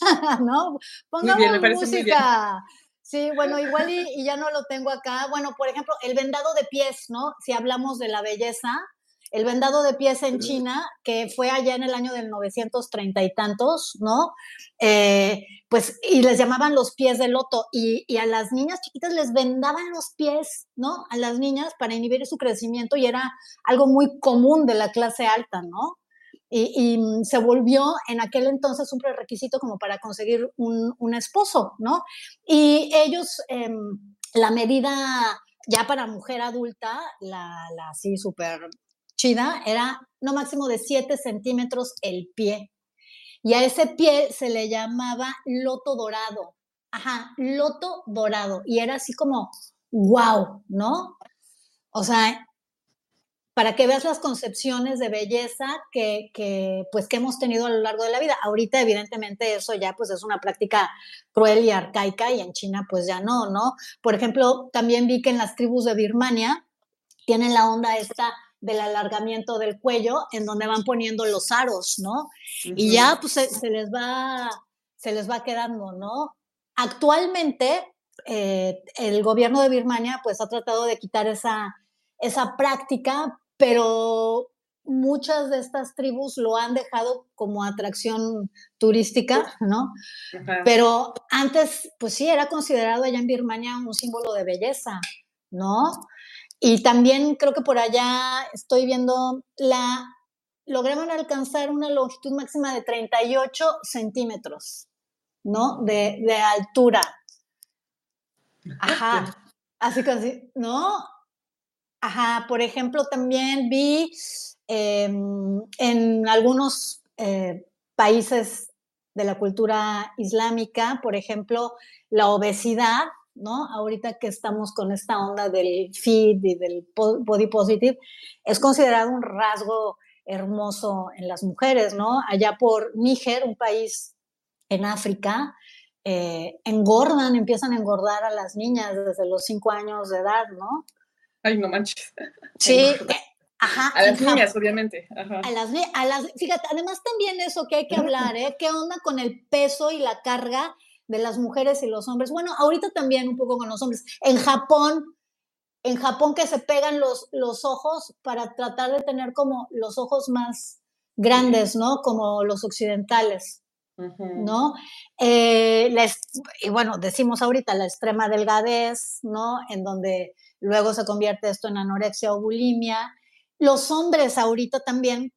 ¿no? Pongamos música. Sí, bueno, igual y, y, ya no lo tengo acá. Bueno, por ejemplo, el vendado de pies, ¿no? Si hablamos de la belleza, el vendado de pies en China, que fue allá en el año del 930 y tantos, ¿no? Eh, pues, y les llamaban los pies de loto, y, a las niñas chiquitas les vendaban los pies, ¿no? A las niñas para inhibir su crecimiento, y era algo muy común de la clase alta, ¿no? Y, se volvió en aquel entonces un prerequisito como para conseguir un, esposo, ¿no? Y ellos, em, la medida ya para mujer adulta, la, la así súper chida era no máximo de 7 centímetros el pie. Y a ese pie se le llamaba loto dorado. Ajá, loto dorado. Y era así como, wow, ¿no? O sea, para que veas las concepciones de belleza que, que, pues, que hemos tenido a lo largo de la vida. Ahorita, evidentemente, eso ya pues, es una práctica cruel y arcaica y en China pues ya no, ¿no? Por ejemplo, también vi que en las tribus de Birmania tienen la onda esta del alargamiento del cuello, en donde van poniendo los aros, ¿no? Y ya pues se, les va, se les va quedando, ¿no? Actualmente, eh, el gobierno de Birmania pues ha tratado de quitar esa, esa práctica, pero muchas de estas tribus lo han dejado como atracción turística, ¿no? Pero antes, pues sí, era considerado allá en Birmania un símbolo de belleza, ¿no? Y también creo que por allá estoy viendo la, lograron alcanzar una longitud máxima de 38 centímetros, ¿no? De, de altura. Ajá. Así que así, ¿no? Ajá, por ejemplo, también vi em, en algunos eh, países de la cultura islámica, por ejemplo, la obesidad ¿no? Ahorita que estamos con esta onda del fit y del body positive, es considerado un rasgo hermoso en las mujeres, ¿no? Allá por Níger, un país en África, eh, engordan, empiezan a engordar a las niñas desde los cinco años de edad, ¿no? Ay, no manches. Sí, eh, ajá. A las niñas, obviamente. A las, a las, fíjate, además también eso que hay que hablar, ¿eh? ¿Qué onda con el peso y la carga de las mujeres y los hombres. Bueno, ahorita también un poco con los hombres. En Japón, en Japón que se pegan los, los ojos para tratar de tener como los ojos más grandes, ¿no? Como los occidentales. ¿No? Eh, y bueno, decimos ahorita la extrema delgadez, ¿no? En donde luego se convierte esto en anorexia o bulimia. Los hombres ahorita también,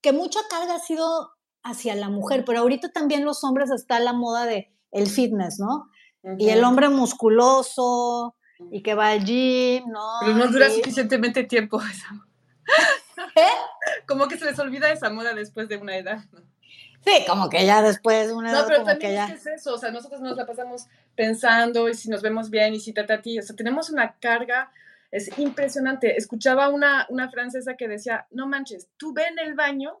que mucha carga ha sido hacia la mujer, pero ahorita también los hombres está la moda de el fitness, ¿no? Y el hombre musculoso y que va al gym, ¿no? Pero no dura suficientemente tiempo esa ¿Eh? Como que se les olvida esa moda después de una edad, ¿no? Sí, como que ya después de una edad. No, pero también que ya... es eso, o sea, nosotros nos la pasamos pensando y si nos vemos bien y si trata a ti, o sea, tenemos una carga, es impresionante. Escuchaba una, una francesa que decía, no manches, tú ve en el baño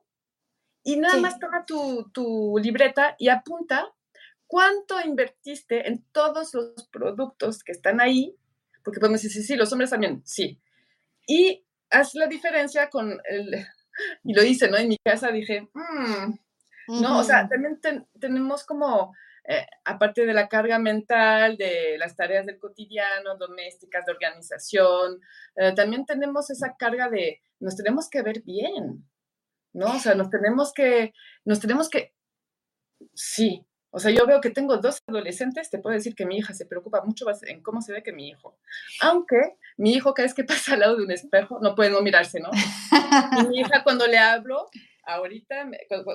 y nada más toma tu, tu libreta y apunta cuánto invertiste en todos los productos que están ahí, porque podemos decir, sí, sí, los hombres también, sí. Y haz la diferencia con el, y lo hice, ¿no? En mi casa dije, mmm, ¿no? O sea, también tenemos como, eh, aparte de la carga mental, de las tareas del cotidiano, domésticas, de organización, eh, también tenemos esa carga de, nos tenemos que ver bien, ¿no? O sea, nos tenemos que, nos tenemos que, sí, o sea, yo veo que tengo dos adolescentes, te puedo decir que mi hija se preocupa mucho en cómo se ve que mi hijo. Aunque mi hijo cada vez que pasa al lado de un espejo no puede no mirarse, ¿no? Y mi hija cuando le hablo, ahorita,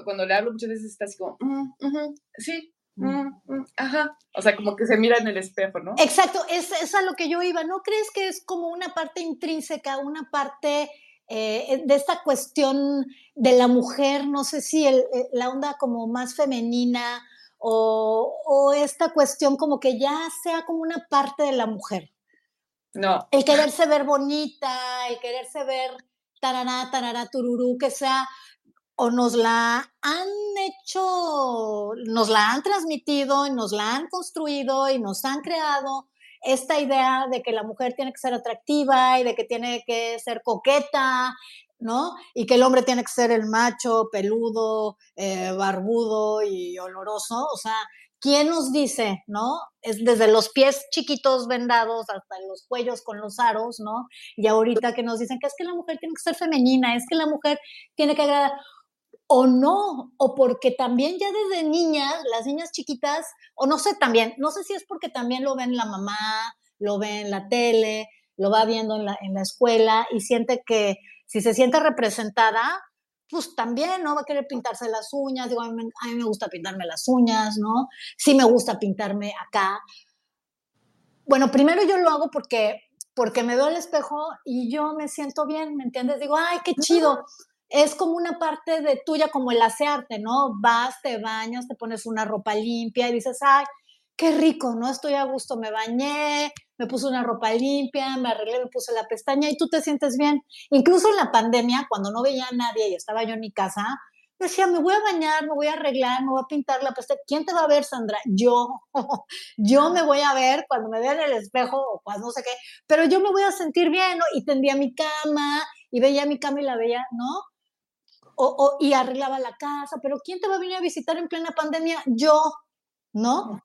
cuando, le hablo muchas veces está así como, mm, sí, mm, mm, ajá. O sea, como que se mira en el espejo, ¿no? Exacto, es, es a lo que yo iba. ¿No crees que es como una parte intrínseca, una parte... Eh, de esta cuestión de la mujer, no sé si el, eh, la onda como más femenina o, esta cuestión como que ya sea como una parte de la mujer. No. El quererse ver bonita, el quererse ver tarará, tarará, tururú, que sea, o nos la han hecho, nos la han transmitido y nos la han construido y nos han creado esta idea de que la mujer tiene que ser atractiva y de que tiene que ser coqueta ¿no? Y que el hombre tiene que ser el macho, peludo, eh, barbudo y oloroso. O sea, ¿quién nos dice, no? Es desde los pies chiquitos vendados hasta los cuellos con los aros, ¿no? Y ahorita que nos dicen que es que la mujer tiene que ser femenina, es que la mujer tiene que agradar. O no, o porque también ya desde niñas, las niñas chiquitas, o no sé también, no sé si es porque también lo ven la mamá, lo ve en la tele, lo va viendo en la, en la escuela y siente que si se siente representada, pues también, ¿no? Va a querer pintarse las uñas, digo, a mí, me gusta pintarme las uñas, ¿no? Sí me gusta pintarme acá. Bueno, primero yo lo hago porque, porque me veo al espejo y yo me siento bien, ¿me entiendes? Digo, ay, qué chido. Es como una parte de tuya, como el asearte, ¿no? Vas, te bañas, te pones una ropa limpia y dices, ay, qué rico, ¿no? Estoy a gusto, me bañé, me puse una ropa limpia, me arreglé, me puse la pestaña y tú te sientes bien. Incluso en la pandemia, cuando no veía a nadie y estaba yo en mi casa, decía, me voy a bañar, me voy a arreglar, me voy a pintar la pestaña. ¿Quién te va a ver, Sandra? Yo. yo me voy a ver cuando me vea en el espejo o cuando no sé qué, pero yo me voy a sentir bien, ¿no? Y tendía mi cama y veía mi cama y la veía, ¿no? O, y arreglaba la casa, pero ¿quién te va a venir a visitar en plena pandemia? Yo, ¿no?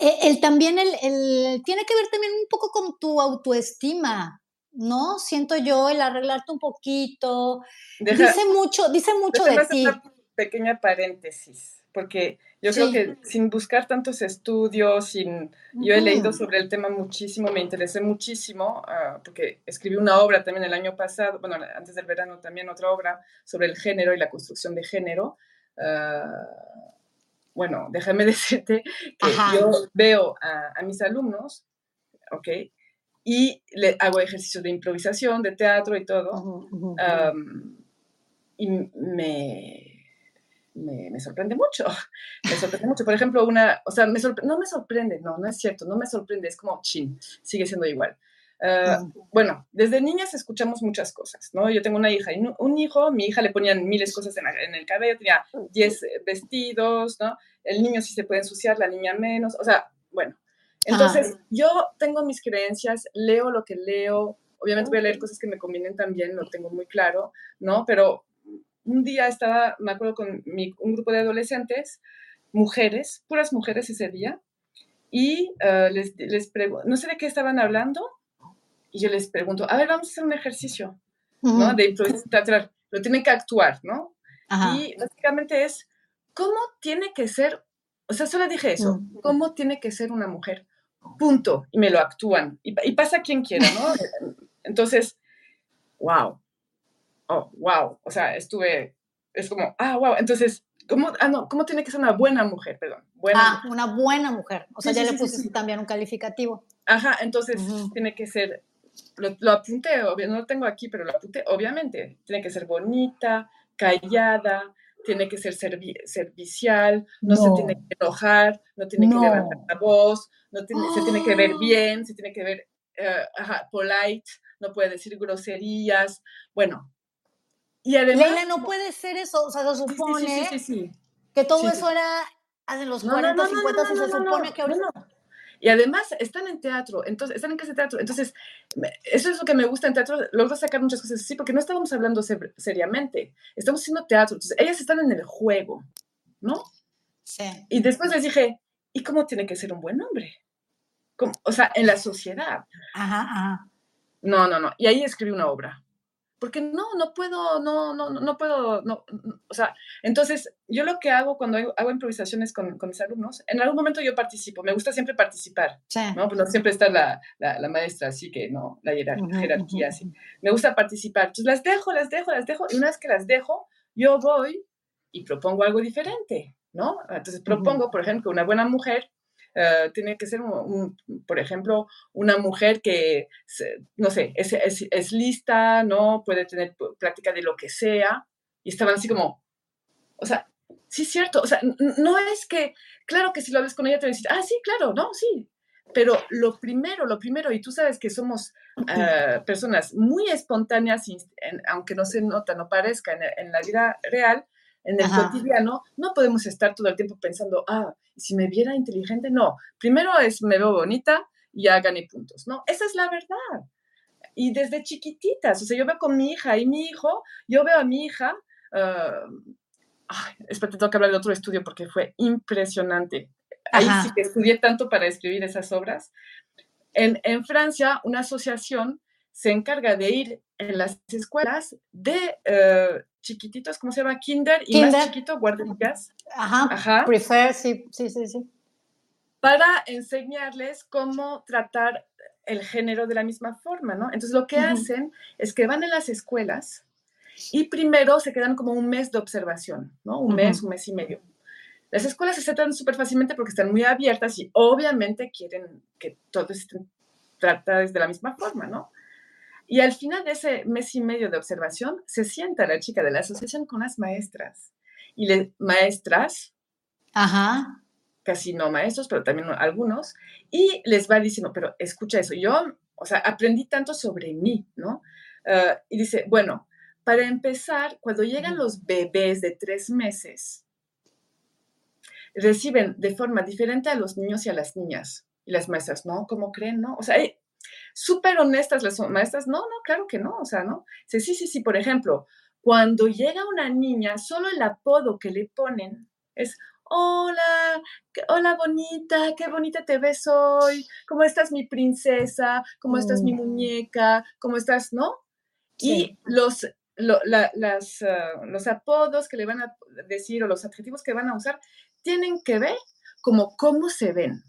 El, también el, tiene que ver también un poco con tu autoestima, ¿no? Siento yo el arreglarte un poquito. dice mucho, dice mucho de ti. Una pequeña paréntesis, porque yo creo que sin buscar tantos estudios, sin, yo he leído sobre el tema muchísimo, me interesé muchísimo, ah, porque escribí una obra también el año pasado, bueno, antes del verano también otra obra sobre el género y la construcción de género. Uh, bueno, déjame decirte que yo veo a, mis alumnos, ¿ok? Y le hago ejercicios de improvisación, de teatro y todo. y me, me, sorprende mucho. Me sorprende mucho. Por ejemplo, una, o sea, me no me sorprende, no, no es cierto, no me sorprende, es como chin, sigue siendo igual. Ah, bueno, desde niñas escuchamos muchas cosas, ¿no? Yo tengo una hija y un hijo, mi hija le ponían miles de cosas en, el cabello, tenía 10 vestidos, ¿no? El niño sí se puede ensuciar, la niña menos, o sea, bueno. Entonces, yo tengo mis creencias, leo lo que leo, obviamente voy a leer cosas que me convienen también, lo tengo muy claro, ¿no? Pero un día estaba, me acuerdo con un grupo de adolescentes, mujeres, puras mujeres ese día, y ah, les, les pregunto, no sé de qué estaban hablando, y yo les pregunto, a ver, vamos a hacer un ejercicio, ¿no? De improvisación Lo tienen que actuar, ¿no? Y básicamente es, ¿cómo tiene que ser? O sea, solo dije eso, ¿cómo tiene que ser una mujer? Punto. Y me lo actúan. Y, pasa quien quiera, ¿no? Entonces, wow. Oh, wow. O sea, estuve, es como, ah, wow. Entonces, ¿cómo, ah, no, ¿cómo tiene que ser una buena mujer? Perdón. Buena ah, una buena mujer. O sea, ya le pusiste también un calificativo. Ajá, entonces tiene que ser lo, apunté, no lo tengo aquí, pero lo apunté, obviamente, tiene que ser bonita, callada, tiene que ser servicial, no, se tiene que enojar, no tiene que levantar la voz, no tiene, se tiene que ver bien, se tiene que ver eh, polite, no puede decir groserías, bueno. Y además... Leila, no puede ser eso, o sea, se supone que todo eso era hace los 40, 50, se supone que ahorita... Y además están en teatro, entonces están en casa de teatro. Entonces, eso es lo que me gusta en teatro, logro sacar muchas cosas así, porque no estábamos hablando seriamente, estamos haciendo teatro. Entonces, ellas están en el juego, ¿no? Sí. Y después les dije, ¿y cómo tiene que ser un buen hombre? O sea, en la sociedad. Ajá, ajá. No, no, no. Y ahí escribí una obra porque no, no puedo, no, no, no puedo, no, o sea, entonces yo lo que hago cuando hago, improvisaciones con, con, mis alumnos, en algún momento yo participo, me gusta siempre participar, ¿no? Pues no siempre está la, la, maestra, así que no, la jerarquía, así. Me gusta participar, entonces las dejo, las dejo, las dejo, y una vez que las dejo, yo voy y propongo algo diferente, ¿no? Entonces propongo, por ejemplo, una buena mujer eh, tiene que ser, un, por ejemplo, una mujer que, no sé, es, es, lista, ¿no? Puede tener práctica de lo que sea. Y estaban así como, o sea, sí es cierto, o sea, no es que, claro que si lo hablas con ella te va a decir, ah, sí, claro, no, sí. Pero lo primero, lo primero, y tú sabes que somos eh, personas muy espontáneas, aunque no se nota, no parezca en, en la vida real, en el cotidiano, no podemos estar todo el tiempo pensando, ah, si me viera inteligente, no. Primero es, me veo bonita y ya gané puntos, ¿no? Esa es la verdad. Y desde chiquititas, o sea, yo veo con mi hija y mi hijo, yo veo a mi hija, uh, ay, espera, te tengo que hablar de otro estudio porque fue impresionante. Ahí sí que estudié tanto para escribir esas obras. En, en Francia, una asociación se encarga de ir en las escuelas de uh, chiquititos, ¿cómo se llama? Kinder y más chiquito, guarderías. Ajá, Ajá. Prefer, sí, sí, sí, sí. Para enseñarles cómo tratar el género de la misma forma, ¿no? Entonces lo que hacen es que van a las escuelas y primero se quedan como un mes de observación, ¿no? Un mes, un mes y medio. Las escuelas se tratan súper fácilmente porque están muy abiertas y obviamente quieren que todo esté tratado de la misma forma, ¿no? Y al final de ese mes y medio de observación, se sienta la chica de la asociación con las maestras. Y las maestras, Ajá. casi no maestros, pero también algunos, y les va diciendo, pero escucha eso, yo, o sea, aprendí tanto sobre mí, ¿no? Ah, y dice, bueno, para empezar, cuando llegan los bebés de tres meses, reciben de forma diferente a los niños y a las niñas. Y las maestras, ¿no? ¿Cómo creen, no? O sea, súper honestas las maestras, no, no, claro que no, o sea, ¿no? Sí, sí, sí, sí, por ejemplo, cuando llega una niña, solo el apodo que le ponen es, hola, hola bonita, qué bonita te ves hoy, ¿cómo estás mi princesa? ¿Cómo estás mi mm. muñeca? ¿Cómo estás, no? Y los, las, ah, los apodos que le van a decir o los adjetivos que van a usar tienen que ver como cómo se ven.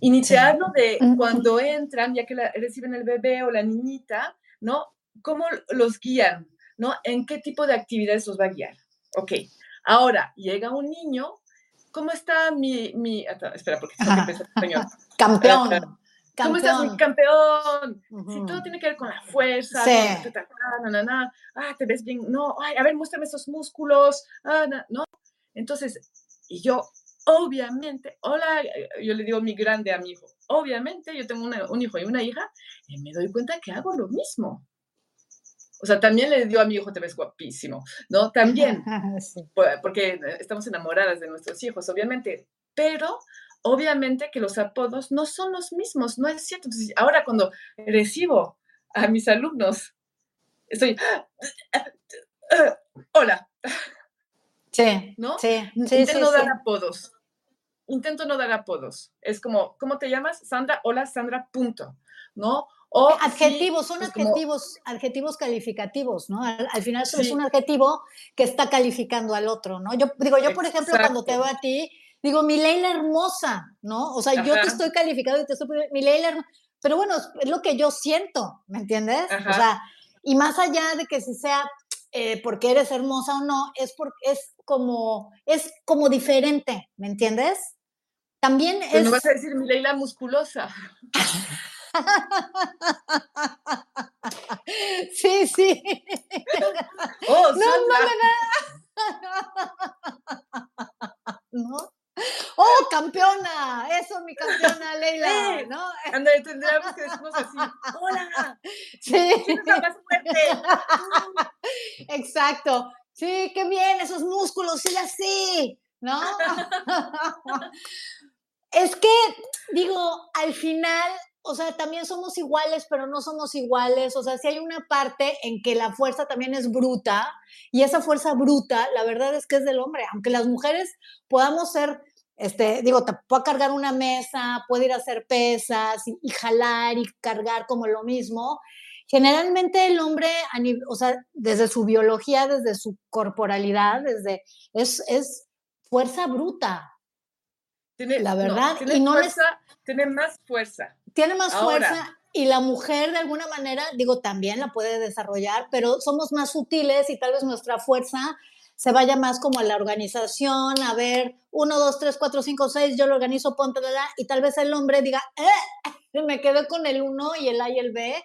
Iniciarlo de cuando entran, ya que reciben el bebé o la niñita, ¿no? ¿Cómo los guían? ¿No? ¿En qué tipo de actividades los va a guiar? Ok. Ahora, llega un niño, ¿cómo está mi, mi espera, porque tengo que empezar español. Campeón. ¿Cómo estás, mi campeón? Si todo tiene que ver con la fuerza, sí. ah, te ves bien, no, ay, a ver, muéstrame esos músculos, ah, no. Entonces, y yo obviamente, hola, yo le digo mi grande a mi hijo, obviamente yo tengo un hijo y una hija y me doy cuenta que hago lo mismo. O sea, también le digo a mi hijo, te ves guapísimo, ¿no? También, porque estamos enamoradas de nuestros hijos, obviamente, pero obviamente que los apodos no son los mismos, no es cierto. Entonces, ahora cuando recibo a mis alumnos, estoy, hola. Sí, ¿no? Sí, sí, Intento dar apodos intento no dar apodos. Es como, ¿cómo te llamas? Sandra, hola Sandra, punto. ¿No? O adjetivos, son adjetivos, adjetivos calificativos, ¿no? Al, final es un adjetivo que está calificando al otro, ¿no? Yo digo, yo por ejemplo, cuando te veo a ti, digo, mi Leila hermosa, ¿no? O sea, yo te estoy calificando y te estoy mi Leila hermosa, pero bueno, es lo que yo siento, ¿me entiendes? O sea, y más allá de que si sea eh, porque eres hermosa o no, es porque es como, es como diferente, ¿me entiendes? También es... no vas a decir mi Leila musculosa. sí, sí. Oh, no, no, no, no. ¡Oh, campeona! Eso, mi campeona, Leila, ¿no? Anda, tendríamos que decirnos así, ¡Hola! Sí. más fuerte? Exacto. Sí, qué bien, esos músculos, sí, así, ¿no? es que digo, al final, o sea, también somos iguales, pero no somos iguales. O sea, si hay una parte en que la fuerza también es bruta, y esa fuerza bruta, la verdad es que es del hombre. Aunque las mujeres podamos ser, este, digo, te puedo cargar una mesa, puedo ir a hacer pesas y, jalar y cargar como lo mismo. Generalmente el hombre, o sea, desde su biología, desde su corporalidad, desde, es, es fuerza bruta. Tiene, la verdad, tiene y no tiene más fuerza. Tiene más fuerza y la mujer de alguna manera, digo, también la puede desarrollar, pero somos más sutiles y tal vez nuestra fuerza se vaya más como a la organización, a ver, uno, dos, tres, cuatro, cinco, seis, yo lo organizo, ponte, y tal vez el hombre diga, eh, me quedo con el uno y el A y el B,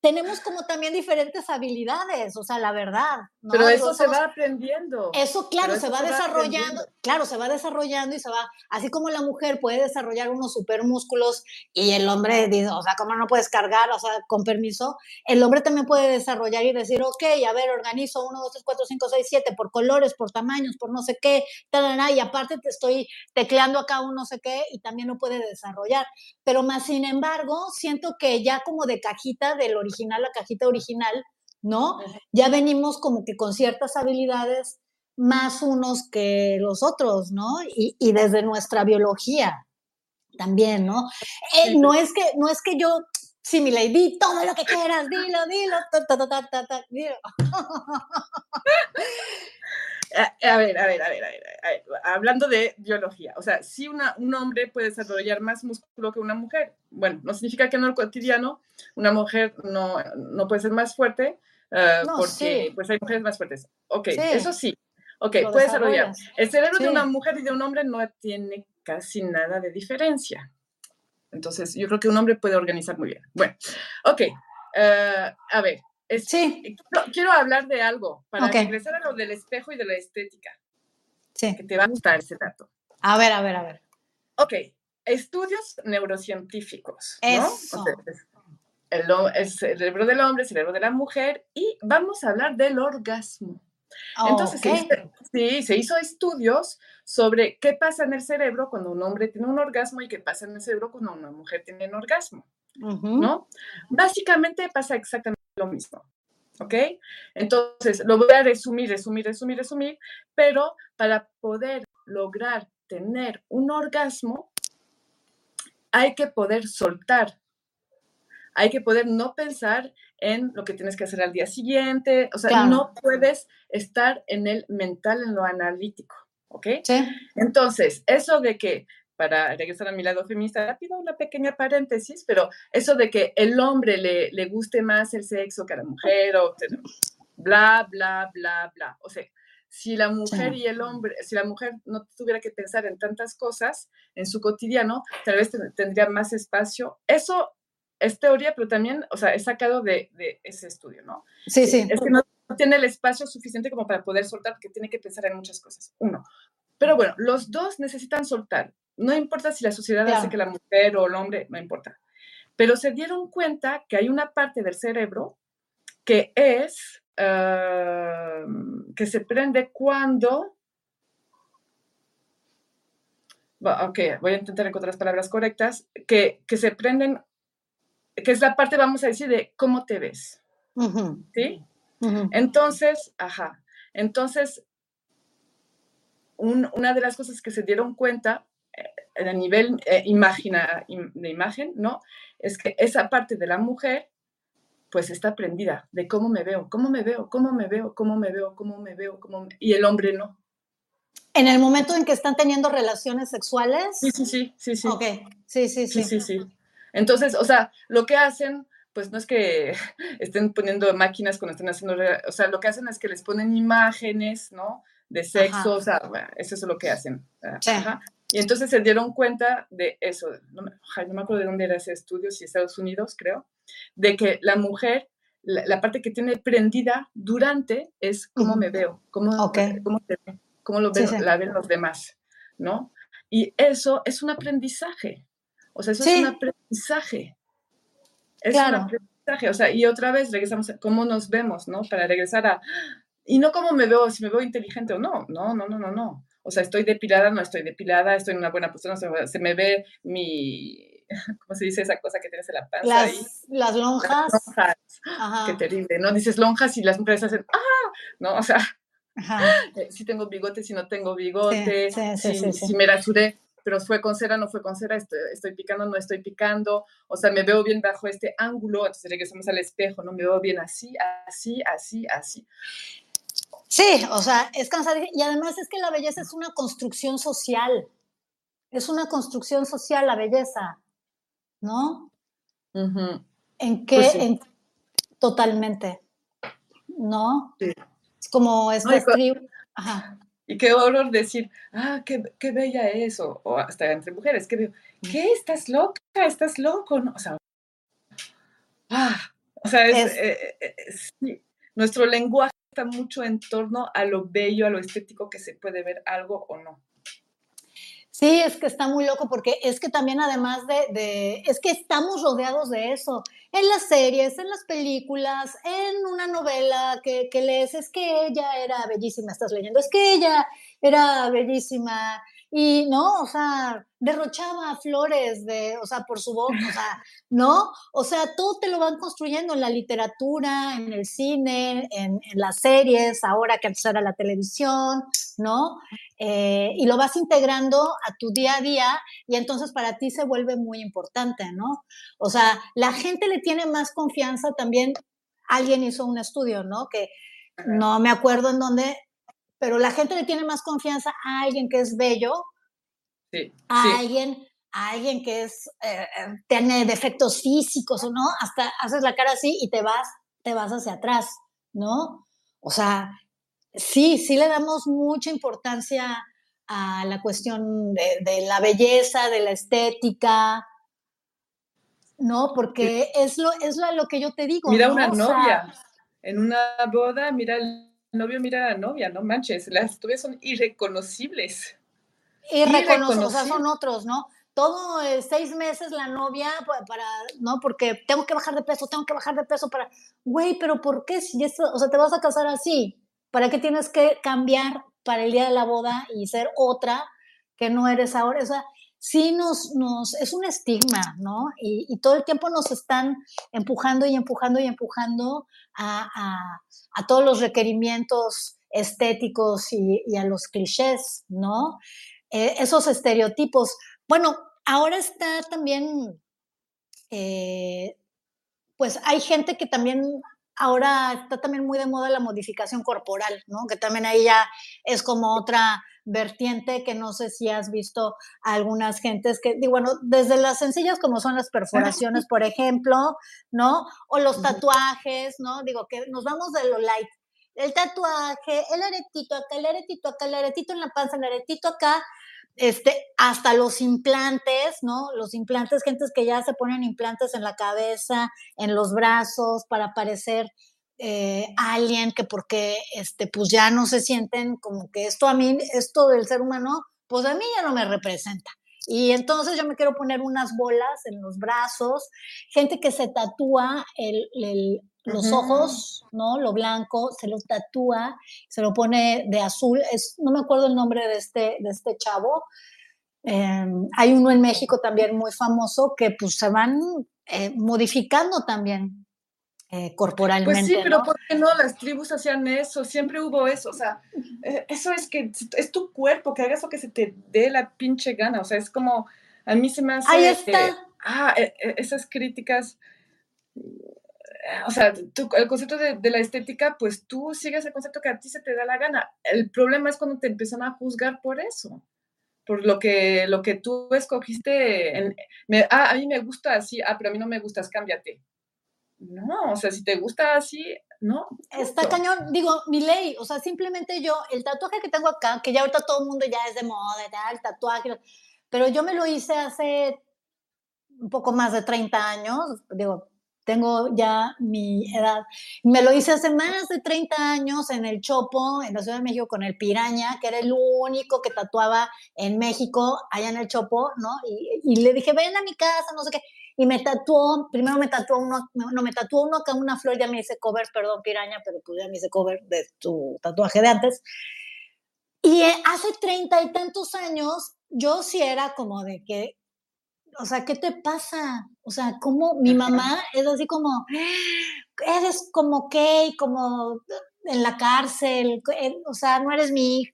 tenemos como también diferentes habilidades, o sea, la verdad. Pero eso se va aprendiendo. Eso, claro, se va desarrollando, claro, se va desarrollando y se va, así como la mujer puede desarrollar unos super músculos y el hombre dice, o sea, como no puedes cargar, o sea, con permiso, el hombre también puede desarrollar y decir, ok, a ver, organizo uno, dos, tres, cuatro, cinco, seis, siete, por colores, por tamaños, por no sé qué, y aparte te estoy tecleando acá un no sé qué y también lo puede desarrollar. Pero más sin embargo, siento que ya como de cajita del original, la cajita original, ¿no? Ya venimos como que con ciertas habilidades más unos que los otros, ¿no? Y, desde nuestra biología también, ¿no? Eh, no, es que, no es que yo, sí, mi ley, di todo lo que quieras, dilo, dilo, ta, dilo. A, ver, a ver, a ver, a ver, hablando de biología, o sea, si una, un hombre puede desarrollar más músculo que una mujer, bueno, no significa que en el cotidiano una mujer no, no puede ser más fuerte, uh, porque pues hay mujeres más fuertes. Ok, eso sí, ok, puede desarrollar. El cerebro de una mujer y de un hombre no tiene casi nada de diferencia. Entonces, yo creo que un hombre puede organizar muy bien. Bueno, ok, uh, a ver, sí. Quiero, hablar de algo para regresar a lo del espejo y de la estética. Sí. Que te va a gustar ese dato. A ver, a ver, a ver. Ok, estudios neurocientíficos. Eso. el, cerebro del hombre, el cerebro de la mujer y vamos a hablar del orgasmo. Entonces, sí, se hizo estudios sobre qué pasa en el cerebro cuando un hombre tiene un orgasmo y qué pasa en el cerebro cuando una mujer tiene un orgasmo, ¿no? Básicamente pasa exactamente lo mismo. ¿Ok? Entonces, lo voy a resumir, resumir, resumir, resumir, pero para poder lograr tener un orgasmo, hay que poder soltar, hay que poder no pensar en lo que tienes que hacer al día siguiente, o sea, no puedes estar en el mental, en lo analítico, ¿ok? Sí. Entonces, eso de que para regresar a mi lado feminista, pido una pequeña paréntesis, pero eso de que el hombre le, le guste más el sexo que a la mujer, o bla, bla, bla, bla. O sea, si la mujer y el hombre, si la mujer no tuviera que pensar en tantas cosas en su cotidiano, tal vez tendría más espacio. Eso es teoría, pero también, o sea, es sacado de, de ese estudio, ¿no? Sí, sí. Es que no tiene el espacio suficiente como para poder soltar, porque tiene que pensar en muchas cosas. Uno. Pero bueno, los dos necesitan soltar. No importa si la sociedad hace que la mujer o el hombre, no importa. Pero se dieron cuenta que hay una parte del cerebro que es, que se prende cuando... Ok, voy a intentar encontrar las palabras correctas, que, que se prenden, que es la parte, vamos a decir, de cómo te ves. ¿Sí? Entonces, ajá. Entonces, una de las cosas que se dieron cuenta a nivel eh, de imagen, ¿no? Es que esa parte de la mujer, pues está prendida de cómo me veo, cómo me veo, cómo me veo, cómo me veo, cómo me veo, cómo y el hombre no. En el momento en que están teniendo relaciones sexuales. Sí, sí, sí, sí, sí. Ok, sí, sí, sí. Sí, sí, sí. Entonces, o sea, lo que hacen, pues no es que estén poniendo máquinas cuando estén haciendo, o sea, lo que hacen es que les ponen imágenes, ¿no? De sexo, o sea, eso es lo que hacen. Sí. Ajá. Y entonces se dieron cuenta de eso, no me, no me acuerdo de dónde era ese estudio, si Estados Unidos, creo, de que la mujer, la, parte que tiene prendida durante es cómo me veo, cómo, cómo, cómo lo ven, la ven los demás, ¿no? Y eso es un aprendizaje, o sea, eso es un aprendizaje. Es un aprendizaje, o sea, y otra vez regresamos a cómo nos vemos, ¿no? Para regresar a, y no cómo me veo, si me veo inteligente o no, no, no, no, no, no. O sea, estoy depilada, no estoy depilada, estoy en una buena postura, se me ve mi, ¿cómo se dice esa cosa que tienes en la panza las, ahí? Las lonjas. Las lonjas. Qué terrible, ¿no? Dices lonjas y las mujeres hacen, ¡ah! ¿No? O sea, eh, si tengo bigote, si no tengo bigote, si, me rasuré, pero fue con cera, no fue con cera, estoy, picando, no estoy picando, o sea, me veo bien bajo este ángulo, entonces regresamos al espejo, ¿no? Me veo bien así, así, así, así. Sí, o sea, es cansado. Y además es que la belleza es una construcción social. Es una construcción social la belleza, ¿no? ¿En qué? Pues totalmente. ¿No? Sí. Es como esta Ajá. Y qué horror decir, ah, qué, qué bella es, o, hasta entre mujeres, qué veo, ¿qué? ¿Estás loca? ¿Estás loco? ¿No? O sea, ah, o sea, es, eh, eh, eh, nuestro lenguaje está mucho en torno a lo bello, a lo estético que se puede ver algo o no. Sí, es que está muy loco porque es que también además de, es que estamos rodeados de eso, en las series, en las películas, en una novela que, que lees, es que ella era bellísima, estás leyendo, es que ella era bellísima, y no, o sea, derrochaba flores de, o sea, por su boca, o sea, ¿no? O sea, todo te lo van construyendo en la literatura, en el cine, en, las series, ahora que antes era la televisión, ¿no? Eh, y lo vas integrando a tu día a día y entonces para ti se vuelve muy importante, ¿no? O sea, la gente le tiene más confianza también. Alguien hizo un estudio, ¿no? Que no me acuerdo en dónde, pero la gente le tiene más confianza a alguien que es bello, a alguien a alguien que es eh, eh, tiene defectos físicos o no, hasta haces la cara así y te vas, te vas hacia atrás, ¿no? O sea, sí, sí le damos mucha importancia a la cuestión de, la belleza, de la estética, ¿no? Porque es lo, es lo, que yo te digo. Mira una novia, en una boda, mira el novio, mira a la novia, no manches, las tuyas son irreconocibles. Irreconocibles, o sea, son otros, ¿no? Todo seis meses la novia para, ¿no? Porque tengo que bajar de peso, tengo que bajar de peso para, güey, pero ¿por qué? Si esto, o sea, te vas a casar así, ¿para qué tienes que cambiar para el día de la boda y ser otra que no eres ahora? O sea, sí nos, nos es un estigma, ¿no? Y, todo el tiempo nos están empujando y empujando y empujando a, a, todos los requerimientos estéticos y, a los clichés, ¿no? Eh, esos estereotipos. Bueno, ahora está también, eh, pues hay gente que también ahora está también muy de moda la modificación corporal, ¿no? Que también ahí ya es como otra vertiente que no sé si has visto algunas gentes que, digo, bueno, desde las sencillas como son las perforaciones, por ejemplo, ¿no? O los tatuajes, ¿no? Digo, que nos vamos de lo light. El tatuaje, el aretito acá, el aretito acá, el aretito en la panza, el aretito acá, este, hasta los implantes, ¿no? Los implantes, gentes que ya se ponen implantes en la cabeza, en los brazos, para parecer eh, alien, que porque, este, pues ya no se sienten como que esto a mí, esto del ser humano, pues a mí ya no me representa. Y entonces yo me quiero poner unas bolas en los brazos, gente que se tatúa el, los ojos, ¿no? Lo blanco, se lo tatúa, se lo pone de azul. Es, no me acuerdo el nombre de este, de este chavo. Em, hay uno en México también muy famoso que pues se van eh, modificando también eh, corporalmente. Pues sí, pero ¿por qué no? Las tribus hacían eso, siempre hubo eso, o sea, eh, eso es que es tu cuerpo, que hagas lo que se te dé la pinche gana, o sea, es como, a mí se me hace... Ahí está. ah, esas críticas o sea, el concepto de, la estética, pues tú sigues el concepto que a ti se te da la gana. El problema es cuando te empiezan a juzgar por eso, por lo que, lo que tú escogiste. ah, a mí me gusta así, ah, pero a mí no me gustas, cámbiate. No, o sea, si te gusta así, no. Está cañón, digo, mi ley, o sea, simplemente yo, el tatuaje que tengo acá, que ya ahorita todo el mundo ya es de moda, el tatuaje, pero yo me lo hice hace un poco más de 30 años, digo, tengo ya mi edad. Me lo hice hace más de 30 años en el Chopo, en la Ciudad de México, con el Piraña, que era el único que tatuaba en México, allá en el Chopo, ¿no? Y, le dije, ven a mi casa, no sé qué. Y me tatuó, primero me tatuó uno, no, me tatuó uno acá, una flor, ya me hice cover, perdón, Piraña, pero pues ya me hice cover de tu tatuaje de antes. Y eh, hace treinta y tantos años, yo sí era como de que, o sea, ¿qué te pasa? O sea, como mi mamá es así como, eres como gay, como en la cárcel, eh, o sea, no eres mi hija.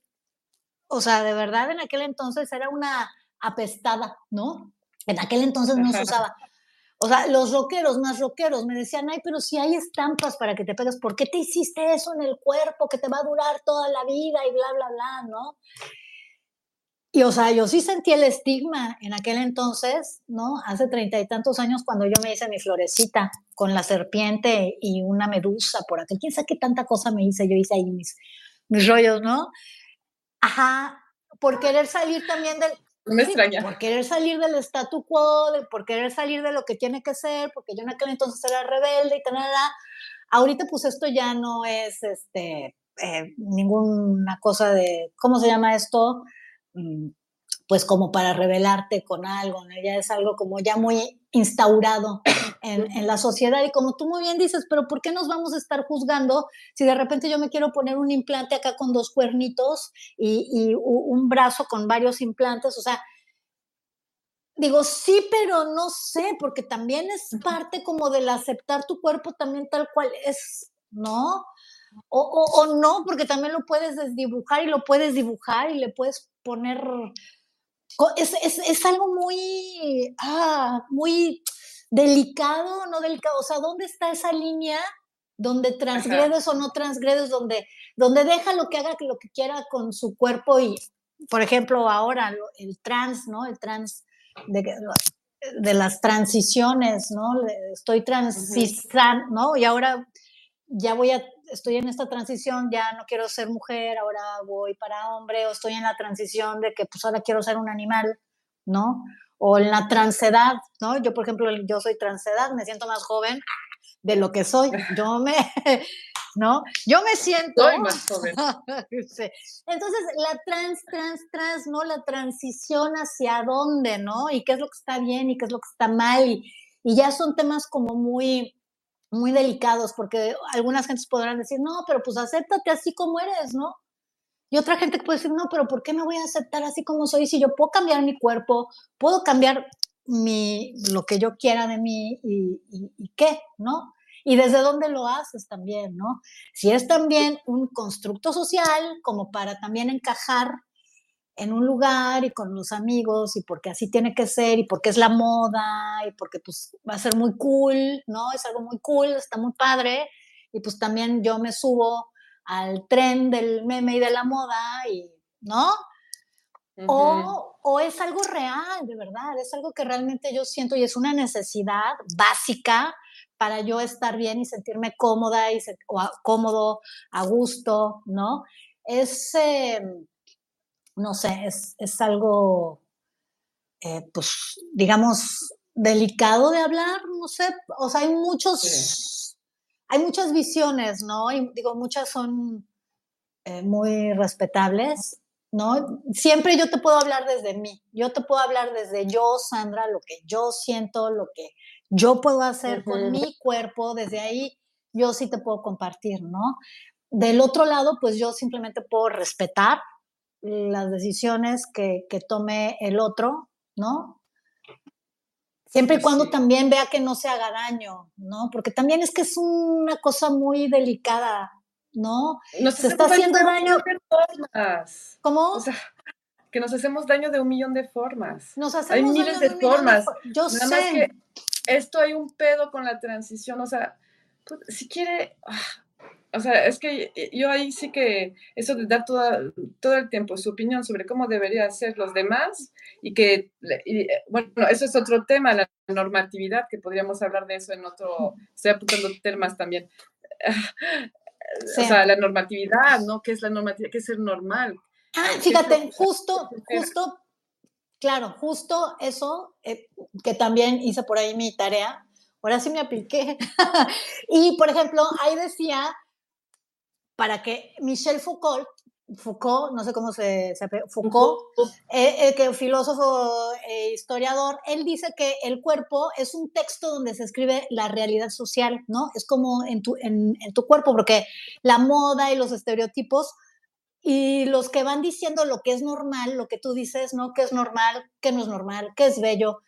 O sea, de verdad, en aquel entonces era una apestada, ¿no? En aquel entonces no se usaba. O sea, los rockeros, más rockeros, me decían, ay, pero si hay estampas para que te pegues, ¿por qué te hiciste eso en el cuerpo que te va a durar toda la vida y bla, bla, bla, ¿no? Y, o sea, yo sí sentí el estigma en aquel entonces, ¿no? Hace treinta y tantos años cuando yo me hice mi florecita con la serpiente y una medusa por aquel. ¿Quién sabe qué tanta cosa me hice? Yo hice ahí mis, mis rollos, ¿no? Ajá, por querer salir también del, me extraña. Por querer salir del statu quo, por querer salir de lo que tiene que ser, porque yo en aquel entonces era rebelde y tal, ahorita pues esto ya no es este, eh, ninguna cosa de, ¿cómo se llama esto? Mm, pues como para revelarte con algo, ¿no? ya es algo como ya muy instaurado en, la sociedad y como tú muy bien dices, pero ¿por qué nos vamos a estar juzgando si de repente yo me quiero poner un implante acá con dos cuernitos y, y un brazo con varios implantes? O sea, digo, sí, pero no sé, porque también es parte como del aceptar tu cuerpo también tal cual es, ¿no? O, o, o, no, porque también lo puedes desdibujar y lo puedes dibujar y le puedes poner es, algo muy, ah, muy delicado, no delicado. O sea, ¿dónde está esa línea donde transgredes o no transgredes, donde, donde deja lo que haga lo que quiera con su cuerpo y, por ejemplo, ahora el trans, ¿no? El trans de, de las transiciones, ¿no? Estoy transitando, ¿no? Y ahora ya voy a estoy en esta transición, ya no quiero ser mujer, ahora voy para hombre, o estoy en la transición de que pues ahora quiero ser un animal, ¿no? O en la transedad, ¿no? Yo, por ejemplo, yo soy transedad, me siento más joven de lo que soy. Yo me, ¿no? Yo me siento... Soy más joven. Entonces, la trans, trans, trans, ¿no? La transición hacia dónde, ¿no? Y qué es lo que está bien y qué es lo que está mal. Y, y ya son temas como muy muy delicados, porque algunas gentes podrán decir, no, pero pues acéptate así como eres, ¿no? Y otra gente puede decir, no, pero ¿por qué me voy a aceptar así como soy si yo puedo cambiar mi cuerpo, puedo cambiar mi, lo que yo quiera de mí y, y qué, ¿no? Y desde dónde lo haces también, ¿no? Si es también un constructo social como para también encajar en un lugar y con los amigos y porque así tiene que ser y porque es la moda y porque pues va a ser muy cool, ¿no? Es algo muy cool, está muy padre y pues también yo me subo al tren del meme y de la moda y, ¿no? o, o, es algo real, de verdad, es algo que realmente yo siento y es una necesidad básica para yo estar bien y sentirme cómoda y cómodo, a gusto, ¿no? Es... Em, no sé, es, algo, eh, pues, digamos, delicado de hablar, no sé, o sea, hay muchos, hay muchas visiones, ¿no? Y digo, muchas son eh, muy respetables, ¿no? Siempre yo te puedo hablar desde mí, yo te puedo hablar desde yo, Sandra, lo que yo siento, lo que yo puedo hacer con mi cuerpo, desde ahí yo sí te puedo compartir, ¿no? Del otro lado, pues yo simplemente puedo respetar las decisiones que, tome el otro, ¿no? Siempre y cuando también vea que no se haga daño, ¿no? Porque también es que es una cosa muy delicada, ¿no? se está haciendo daño. De formas. ¿Cómo? O sea, que nos hacemos daño de un millón de formas. Nos hacemos hay miles de, formas. Yo Nada sé. Más que esto hay un pedo con la transición, o sea, pues, si quiere, ah, o sea, es que yo ahí sí que eso de dar todo el tiempo su opinión sobre cómo deberían ser los demás y que, bueno, eso es otro tema, la normatividad, que podríamos hablar de eso en otro, estoy apuntando temas también. O sea, la normatividad, ¿no? ¿Qué es la normatividad? ¿Qué es ser normal? Ah, fíjate, justo, justo, claro, justo eso, eh, que también hice por ahí mi tarea, ahora sí me apliqué. y, por ejemplo, ahí decía para que Michel Foucault, Foucault, no sé cómo se, se Foucault, eh, eh, que filósofo e historiador, él dice que el cuerpo es un texto donde se escribe la realidad social, ¿no? Es como en tu, en, tu cuerpo, porque la moda y los estereotipos y los que van diciendo lo que es normal, lo que tú dices, ¿no? ¿Qué es normal? ¿Qué no es normal? ¿Qué es bello?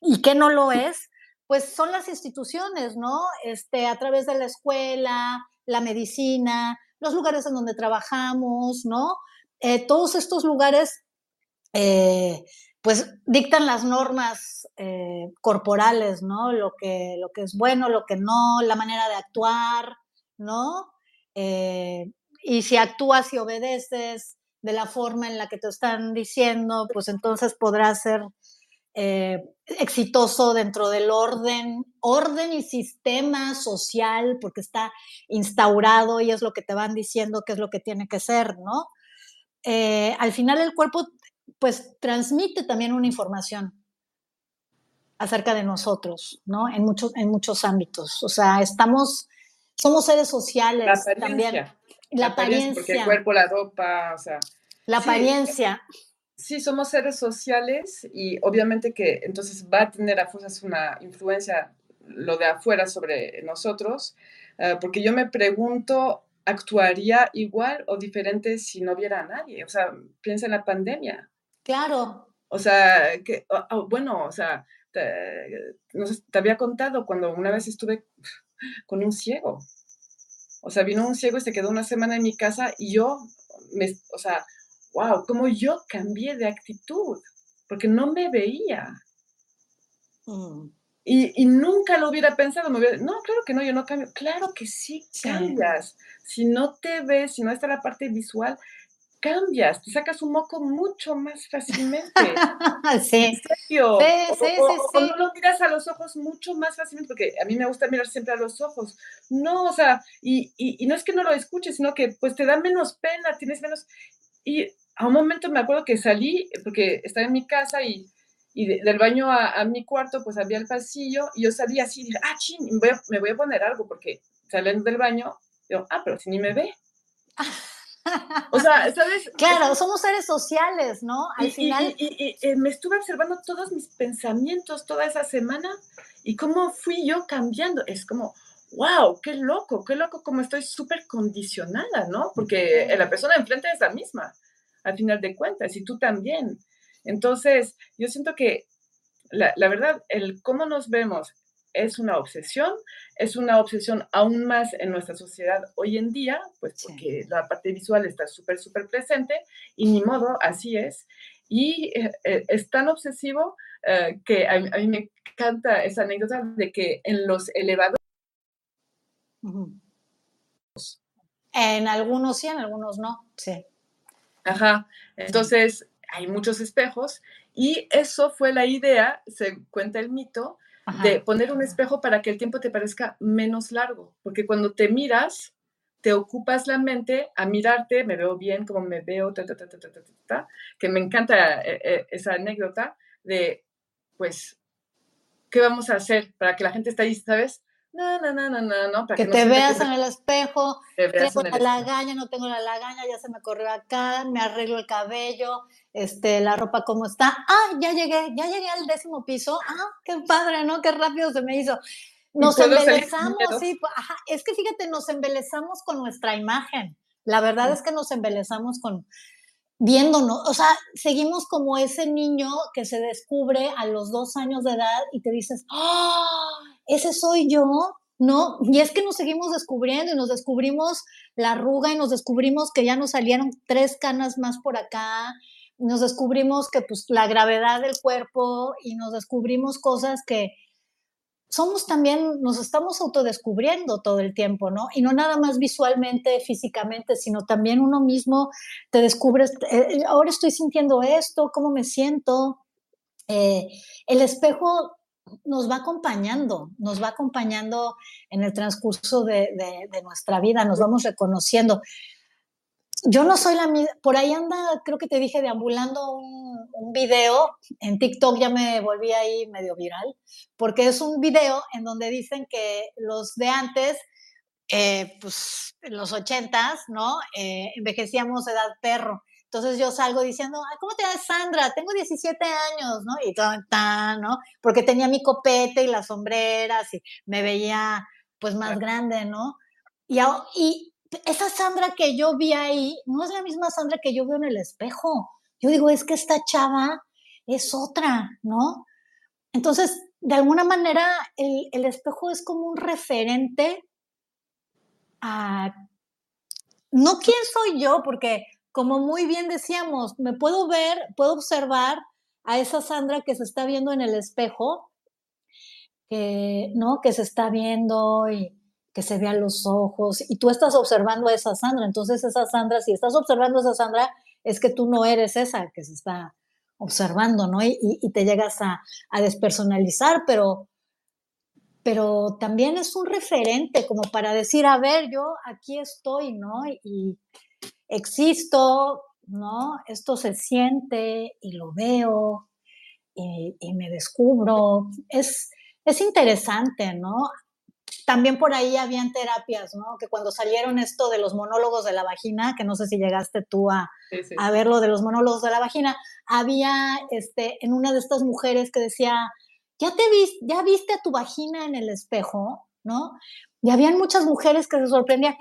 ¿Y qué no lo es? Pues son las instituciones, ¿no? Este, a través de la escuela, la medicina, los lugares en donde trabajamos, ¿no? Eh, todos estos lugares, eh, pues dictan las normas eh, corporales, ¿no? Lo que, lo que es bueno, lo que no, la manera de actuar, ¿no? y si actúas y obedeces de la forma en la que te están diciendo, pues entonces podrás ser exitoso dentro del orden, orden y sistema social, porque está instaurado y es lo que te van diciendo que es lo que tiene que ser, ¿no? Eh, al final el cuerpo pues transmite también una información acerca de nosotros, ¿no? En muchos, en muchos ámbitos. O sea, estamos, somos seres sociales también. La, apariencia, Porque el cuerpo, la ropa, o sea. La apariencia. Sí, somos seres sociales y obviamente que entonces va a tener a fuerzas una influencia lo de afuera sobre nosotros, eh, porque yo me pregunto, ¿actuaría igual o diferente si no viera a nadie? O sea, piensa en la pandemia. Claro. O sea, que, bueno, o sea, te, te había contado cuando una vez estuve con un ciego. O sea, vino un ciego y se quedó una semana en mi casa y yo, me, o sea, wow, cómo yo cambié de actitud, porque no me veía. Mm. Y, nunca lo hubiera pensado, me hubiera, no, claro que no, yo no cambio. Claro que sí, cambias. Si no te ves, si no está la parte visual, cambias, te sacas un moco mucho más fácilmente. sí. En serio. Sí, sí, sí, no lo miras a los ojos mucho más fácilmente, porque a mí me gusta mirar siempre a los ojos. No, o sea, y, y, y no es que no lo escuches, sino que pues te da menos pena, tienes menos... Y a un momento me acuerdo que salí, porque estaba en mi casa y y del baño a, mi cuarto, pues había el pasillo, y yo salí así, dije, ah, ching, me voy, a, poner algo, porque saliendo del baño, digo, ah, pero si ni me ve. o sea, ¿sabes? Claro, somos seres sociales, ¿no? Al final. Y, eh, me estuve observando todos mis pensamientos toda esa semana y cómo fui yo cambiando. Es como, wow, qué loco, qué loco, como estoy súper condicionada, ¿no? Porque la persona enfrente es la misma, al final de cuentas, y tú también. Entonces, yo siento que la, verdad, el cómo nos vemos es una obsesión, es una obsesión aún más en nuestra sociedad hoy en día, pues porque la parte visual está súper, súper presente y ni modo, así es. Y eh, eh, es tan obsesivo eh, que a, mí me encanta esa anécdota de que en los elevadores... En algunos sí, en algunos no, sí. Ajá, entonces hay muchos espejos y eso fue la idea, se cuenta el mito, de poner un espejo para que el tiempo te parezca menos largo, porque cuando te miras, te ocupas la mente a mirarte, me veo bien, como me veo, que me encanta eh, eh, esa anécdota de, pues, ¿qué vamos a hacer para que la gente esté ahí, sabes? No, no, no, no, no, no. que, te veas en el espejo, tengo la lagaña, no tengo la lagaña, ya se me corrió acá, me arreglo el cabello, este, la ropa cómo está. Ah, ya llegué, ya llegué al décimo piso. Ah, qué padre, ¿no? Qué rápido se me hizo. Nos embelezamos, sí, ajá, es que fíjate, nos embelezamos con nuestra imagen. La verdad es que nos embelezamos con viéndonos, o sea, seguimos como ese niño que se descubre a los dos años de edad y te dices, ¡ah! ese soy yo, ¿no? Y es que nos seguimos descubriendo y nos descubrimos la arruga y nos descubrimos que ya nos salieron tres canas más por acá, nos descubrimos que pues la gravedad del cuerpo y nos descubrimos cosas que somos también, nos estamos autodescubriendo todo el tiempo, ¿no? Y no nada más visualmente, físicamente, sino también uno mismo te descubres, eh, ahora estoy sintiendo esto, cómo me siento. Eh, el espejo nos va acompañando, nos va acompañando en el transcurso de, nuestra vida, nos vamos reconociendo. Yo no soy la misma, por ahí anda, creo que te dije, deambulando un, un video, en TikTok ya me volví ahí medio viral, porque es un video en donde dicen que los de antes, eh, pues los ochentas, ¿no? Eh, envejecíamos edad perro. Entonces yo salgo diciendo, ¿cómo te llamas Sandra? Tengo 17 años, ¿no? Y todo, tan, ¿no? Porque tenía mi copete y las sombreras y me veía pues más grande, ¿no? Y, y esa Sandra que yo vi ahí no es la misma Sandra que yo veo en el espejo. Yo digo, es que esta chava es otra, ¿no? Entonces, de alguna manera, el, el espejo es como un referente a, no quién soy yo, porque como muy bien decíamos, me puedo ver, puedo observar a esa Sandra que se está viendo en el espejo, que, ¿no? Que se está viendo y que se vean los ojos, y tú estás observando a esa Sandra, entonces esa Sandra, si estás observando a esa Sandra, es que tú no eres esa que se está observando, ¿no? Y, te llegas a, a, despersonalizar, pero, pero también es un referente como para decir, a ver, yo aquí estoy, ¿no? Y existo, ¿no? Esto se siente y lo veo y, y me descubro. Es, es interesante, ¿no? También por ahí habían terapias, ¿no? Que cuando salieron esto de los monólogos de la vagina, que no sé si llegaste tú a, a ver lo de los monólogos de la vagina, había este, en una de estas mujeres que decía, ¿ya te viste, ya viste a tu vagina en el espejo? ¿No? Y habían muchas mujeres que se sorprendían,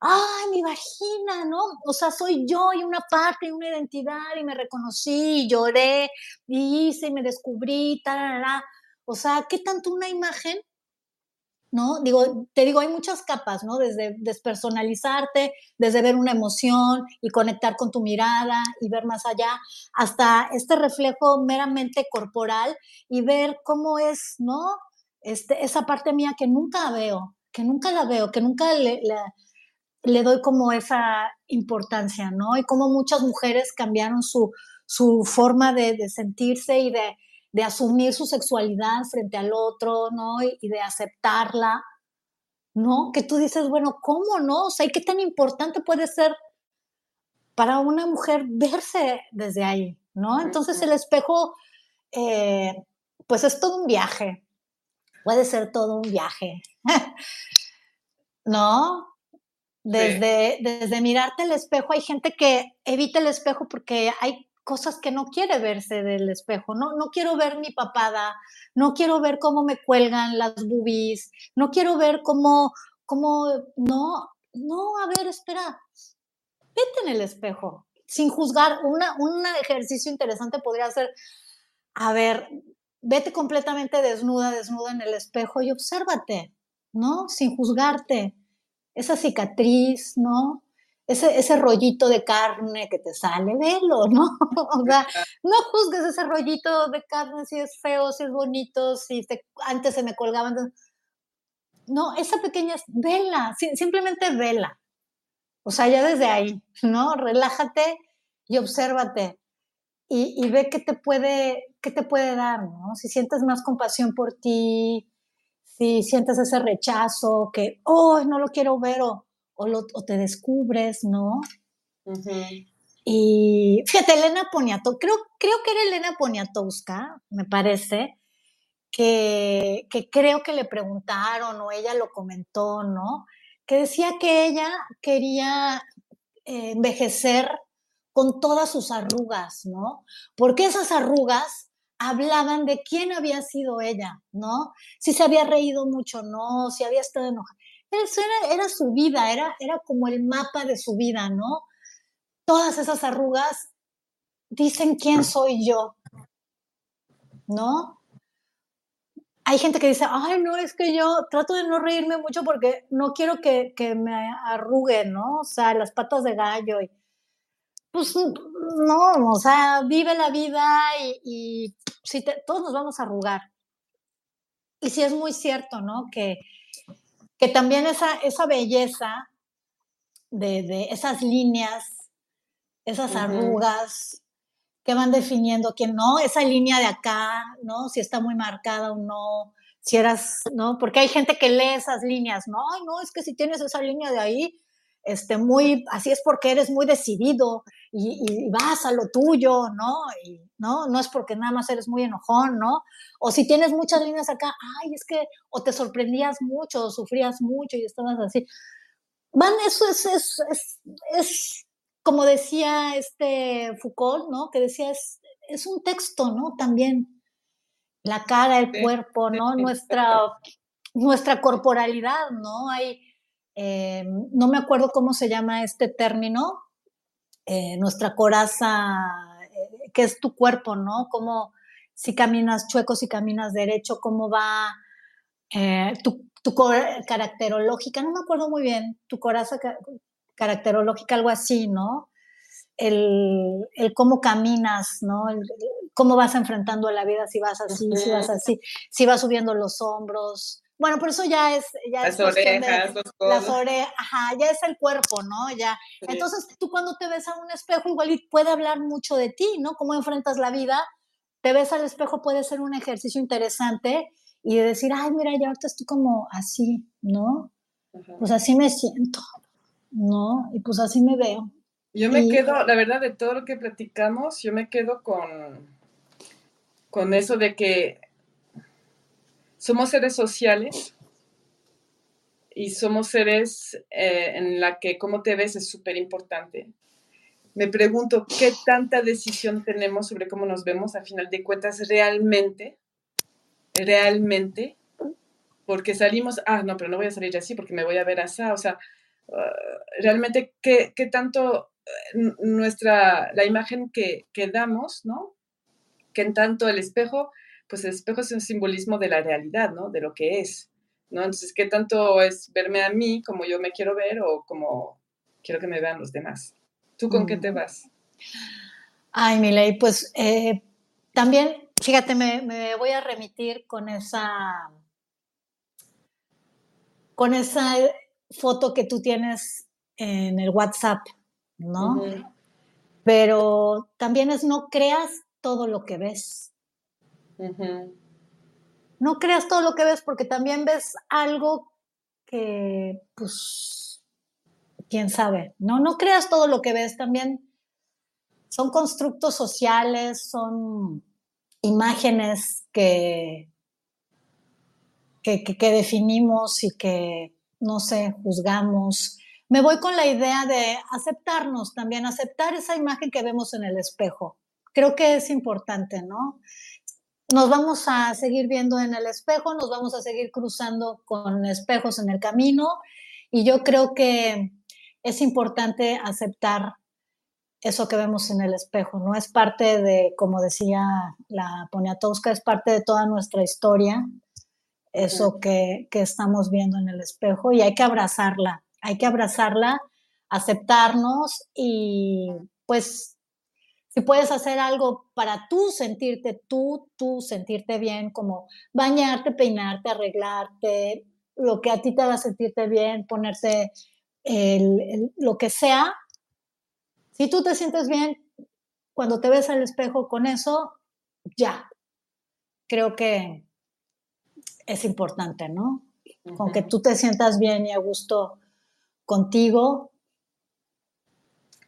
¡ay, mi vagina! ¿No? O sea, soy yo y una parte y una identidad y me reconocí y lloré y hice y me descubrí, tal, O sea, ¿qué tanto una imagen ¿no? Digo, te digo, hay muchas capas, ¿no? Desde despersonalizarte, desde ver una emoción y conectar con tu mirada y ver más allá, hasta este reflejo meramente corporal y ver cómo es, ¿no? Este, esa parte mía que nunca veo, que nunca la veo, que nunca le, le, doy como esa importancia, ¿no? Y cómo muchas mujeres cambiaron su, su forma de, de sentirse y de de asumir su sexualidad frente al otro, ¿no? Y, de aceptarla, ¿no? Que tú dices, bueno, ¿cómo no? O sea, ¿y qué tan importante puede ser para una mujer verse desde ahí, ¿no? Entonces el espejo, eh, pues es todo un viaje, puede ser todo un viaje, ¿no? Desde, desde mirarte el espejo, hay gente que evita el espejo porque hay cosas que no quiere verse del espejo. No, no quiero ver mi papada, no quiero ver cómo me cuelgan las boobies, no quiero ver cómo, cómo, no, no, a ver, espera, vete en el espejo, sin juzgar. Una, un ejercicio interesante podría ser, a ver, vete completamente desnuda, desnuda en el espejo y obsérvate, ¿no? Sin juzgarte. Esa cicatriz, ¿no? Ese, ese rollito de carne que te sale, velo, ¿no? O sea, no juzgues ese rollito de carne si es feo, si es bonito, si antes se me colgaban. No, esa pequeña, vela, simplemente vela. O sea, ya desde ahí, ¿no? Relájate y obsérvate y, y ve qué te, puede, qué te puede dar, ¿no? Si sientes más compasión por ti, si sientes ese rechazo, que, oh, no lo quiero ver, o o, te descubres, ¿no? Y fíjate, Elena Poniatowska, creo, creo que era Elena Poniatowska, me parece, que, que, creo que le preguntaron o ella lo comentó, ¿no? Que decía que ella quería eh, envejecer con todas sus arrugas, ¿no? Porque esas arrugas hablaban de quién había sido ella, ¿no? Si se había reído mucho, no, si había estado enojada. Eso era, su vida, era, era como el mapa de su vida, ¿no? Todas esas arrugas dicen quién soy yo, ¿no? Hay gente que dice, ay, no, es que yo trato de no reírme mucho porque no quiero que, me arruguen, ¿no? O sea, las patas de gallo. Y, pues no, o sea, vive la vida y, si todos nos vamos a arrugar. Y sí es muy cierto, ¿no? Que, que también esa, esa belleza de, esas líneas, esas arrugas que van definiendo quién no, esa línea de acá, ¿no? Si está muy marcada o no, si eras, ¿no? Porque hay gente que lee esas líneas, ¿no? No, es que si tienes esa línea de ahí, este, muy, así es porque eres muy decidido y, vas a lo tuyo, ¿no? Y, ¿no? No es porque nada más eres muy enojón, ¿no? O si tienes muchas líneas acá, ay, es que, o te sorprendías mucho, o sufrías mucho y estabas así. Van, eso es, es, es, es como decía este Foucault, ¿no? Que decía, es, es un texto, ¿no? También la cara, el cuerpo, ¿no? Nuestra, nuestra corporalidad, ¿no? Hay eh, no me acuerdo cómo se llama este término, eh, nuestra coraza, eh, que es tu cuerpo, ¿no? Como si caminas chueco, si caminas derecho, cómo va tu, tu caracterológica, no me acuerdo muy bien, tu coraza caracterológica, algo así, ¿no? El, el, cómo caminas, ¿no? El, cómo vas enfrentando a la vida, si vas así, si vas así, si vas subiendo los hombros. Bueno, por eso ya es... Ya las orejas, los Las orejas, ajá, ya es el cuerpo, ¿no? Ya. Entonces, tú cuando te ves a un espejo, igual puede hablar mucho de ti, ¿no? Cómo enfrentas la vida. Te ves al espejo, puede ser un ejercicio interesante y de decir, ay, mira, ya ahorita estoy como así, ¿no? Pues así me siento, ¿no? Y pues así me veo. Yo me quedo, la verdad, de todo lo que platicamos, yo me quedo con, con eso de que somos seres sociales y somos seres eh, en la que cómo te ves es súper importante. Me pregunto qué tanta decisión tenemos sobre cómo nos vemos a final de cuentas realmente, realmente, porque salimos, ah, no, pero no voy a salir así porque me voy a ver así, o sea, ah, realmente qué, qué tanto eh, nuestra, la imagen que, que damos, ¿no? que en tanto el espejo, pues el espejo es un simbolismo de la realidad, ¿no? De lo que es, ¿no? Entonces, ¿qué tanto es verme a mí como yo me quiero ver o como quiero que me vean los demás? ¿Tú con qué te vas? Ay, Miley, pues eh, también, fíjate, me, me, voy a remitir con esa, con esa foto que tú tienes en el WhatsApp, ¿no? Pero también es no creas todo lo que ves. No creas todo lo que ves porque también ves algo que, pues, quién sabe, ¿no? No creas todo lo que ves, también son constructos sociales, son imágenes que, que, que, definimos y que, no sé, juzgamos. Me voy con la idea de aceptarnos también, aceptar esa imagen que vemos en el espejo creo que es importante, ¿no? Nos vamos a seguir viendo en el espejo, nos vamos a seguir cruzando con espejos en el camino y yo creo que es importante aceptar eso que vemos en el espejo, ¿no? Es parte de, como decía la Poniatowska, es parte de toda nuestra historia, eso que, que estamos viendo en el espejo y hay que abrazarla, hay que abrazarla, aceptarnos y pues si puedes hacer algo para tú sentirte, tú, tú sentirte bien, como bañarte, peinarte, arreglarte, lo que a ti te haga sentirte bien, ponerte lo que sea. Si tú te sientes bien cuando te ves al espejo con eso, ya. Creo que es importante, ¿no? Con que tú te sientas bien y a gusto contigo.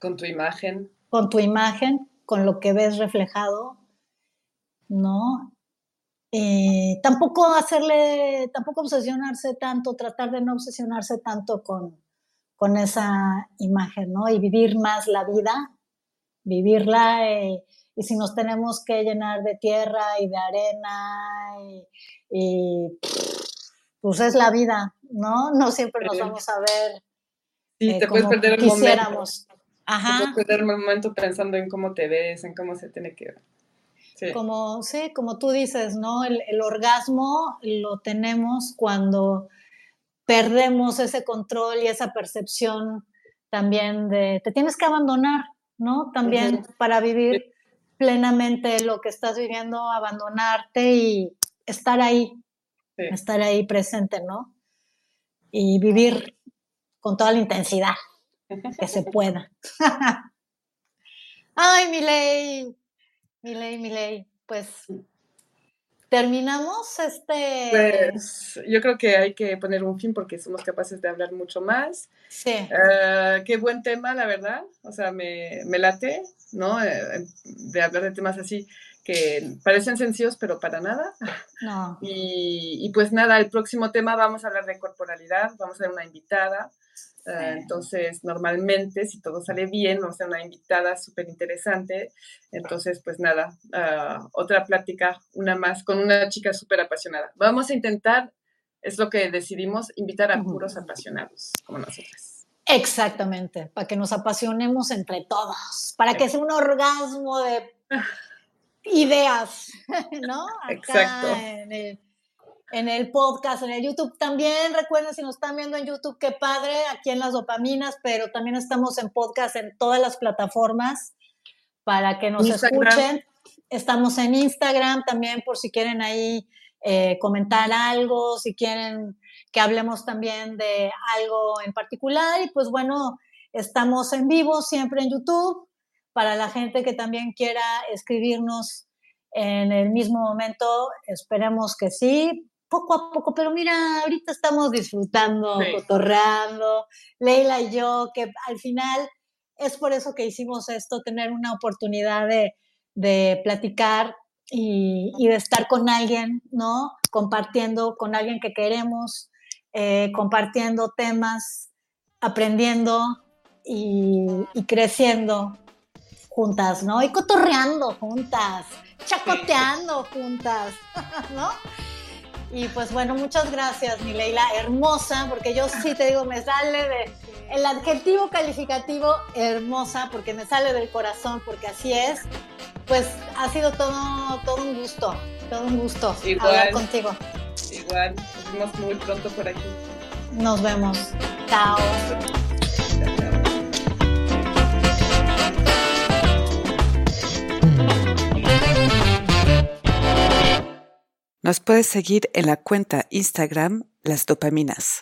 Con tu imagen. Con tu imagen, con lo que ves reflejado, ¿no? Eh, tampoco hacerle, tampoco obsesionarse tanto, tratar de no obsesionarse tanto con, con esa imagen, ¿no? Y vivir más la vida, vivirla, eh, y si nos tenemos que llenar de tierra y de arena, y, pues es la vida, ¿no? No siempre nos vamos a ver. Sí, eh, te puedes perder el momento. Ajá. perder un momento pensando en cómo te ves, en cómo se tiene que ver. Sí. Como, sí, como tú dices, ¿no? El, orgasmo lo tenemos cuando perdemos ese control y esa percepción también de, te tienes que abandonar, ¿no? También para vivir plenamente lo que estás viviendo, abandonarte y estar ahí, estar ahí presente, ¿no? Y vivir con toda la intensidad que se pueda. Ay, Miley, Miley, Miley, pues terminamos este. Pues yo creo que hay que poner un fin porque somos capaces de hablar mucho más. Sí. Eh, qué buen tema, la verdad. O sea, me, me late, ¿no? Eh, de hablar de temas así que parecen sencillos, pero para nada. No. Y, y, pues nada, el próximo tema vamos a hablar de corporalidad, vamos a ver una invitada. Eh, entonces, normalmente, si todo sale bien, vamos a una invitada súper interesante. Entonces, pues nada, ah, otra plática, una más, con una chica súper apasionada. Vamos a intentar es lo que decidimos invitar a puros apasionados como nosotras. Exactamente, para que nos apasionemos entre todos, para que sea un orgasmo de ideas, ¿no? Exacto. En el, podcast, en el YouTube. También recuerden, si nos están viendo en YouTube, qué padre, aquí en las dopaminas, pero también estamos en podcast en todas las plataformas para que nos escuchen. Estamos en Instagram también por si quieren ahí eh, comentar algo, si quieren que hablemos también de algo en particular. Y pues bueno, estamos en vivo siempre en YouTube para la gente que también quiera escribirnos en el mismo momento. Esperemos que sí, poco a poco, pero mira, ahorita estamos disfrutando, cotorreando, Leila y yo, que al final es por eso que hicimos esto, tener una oportunidad de, de platicar y, de estar con alguien, ¿no? Compartiendo con alguien que queremos, eh, compartiendo temas, aprendiendo y, creciendo juntas, ¿no? Y cotorreando juntas, chacoteando juntas, ¿no? Y pues bueno, muchas gracias, mi Leila, hermosa, porque yo sí te digo, me sale de el adjetivo calificativo hermosa, porque me sale del corazón, porque así es pues ha sido todo, todo un gusto, todo un gusto hablar contigo. Igual, nos vemos muy pronto por aquí. Nos vemos. Chao. Nos puedes seguir en la cuenta Instagram Las Dopaminas.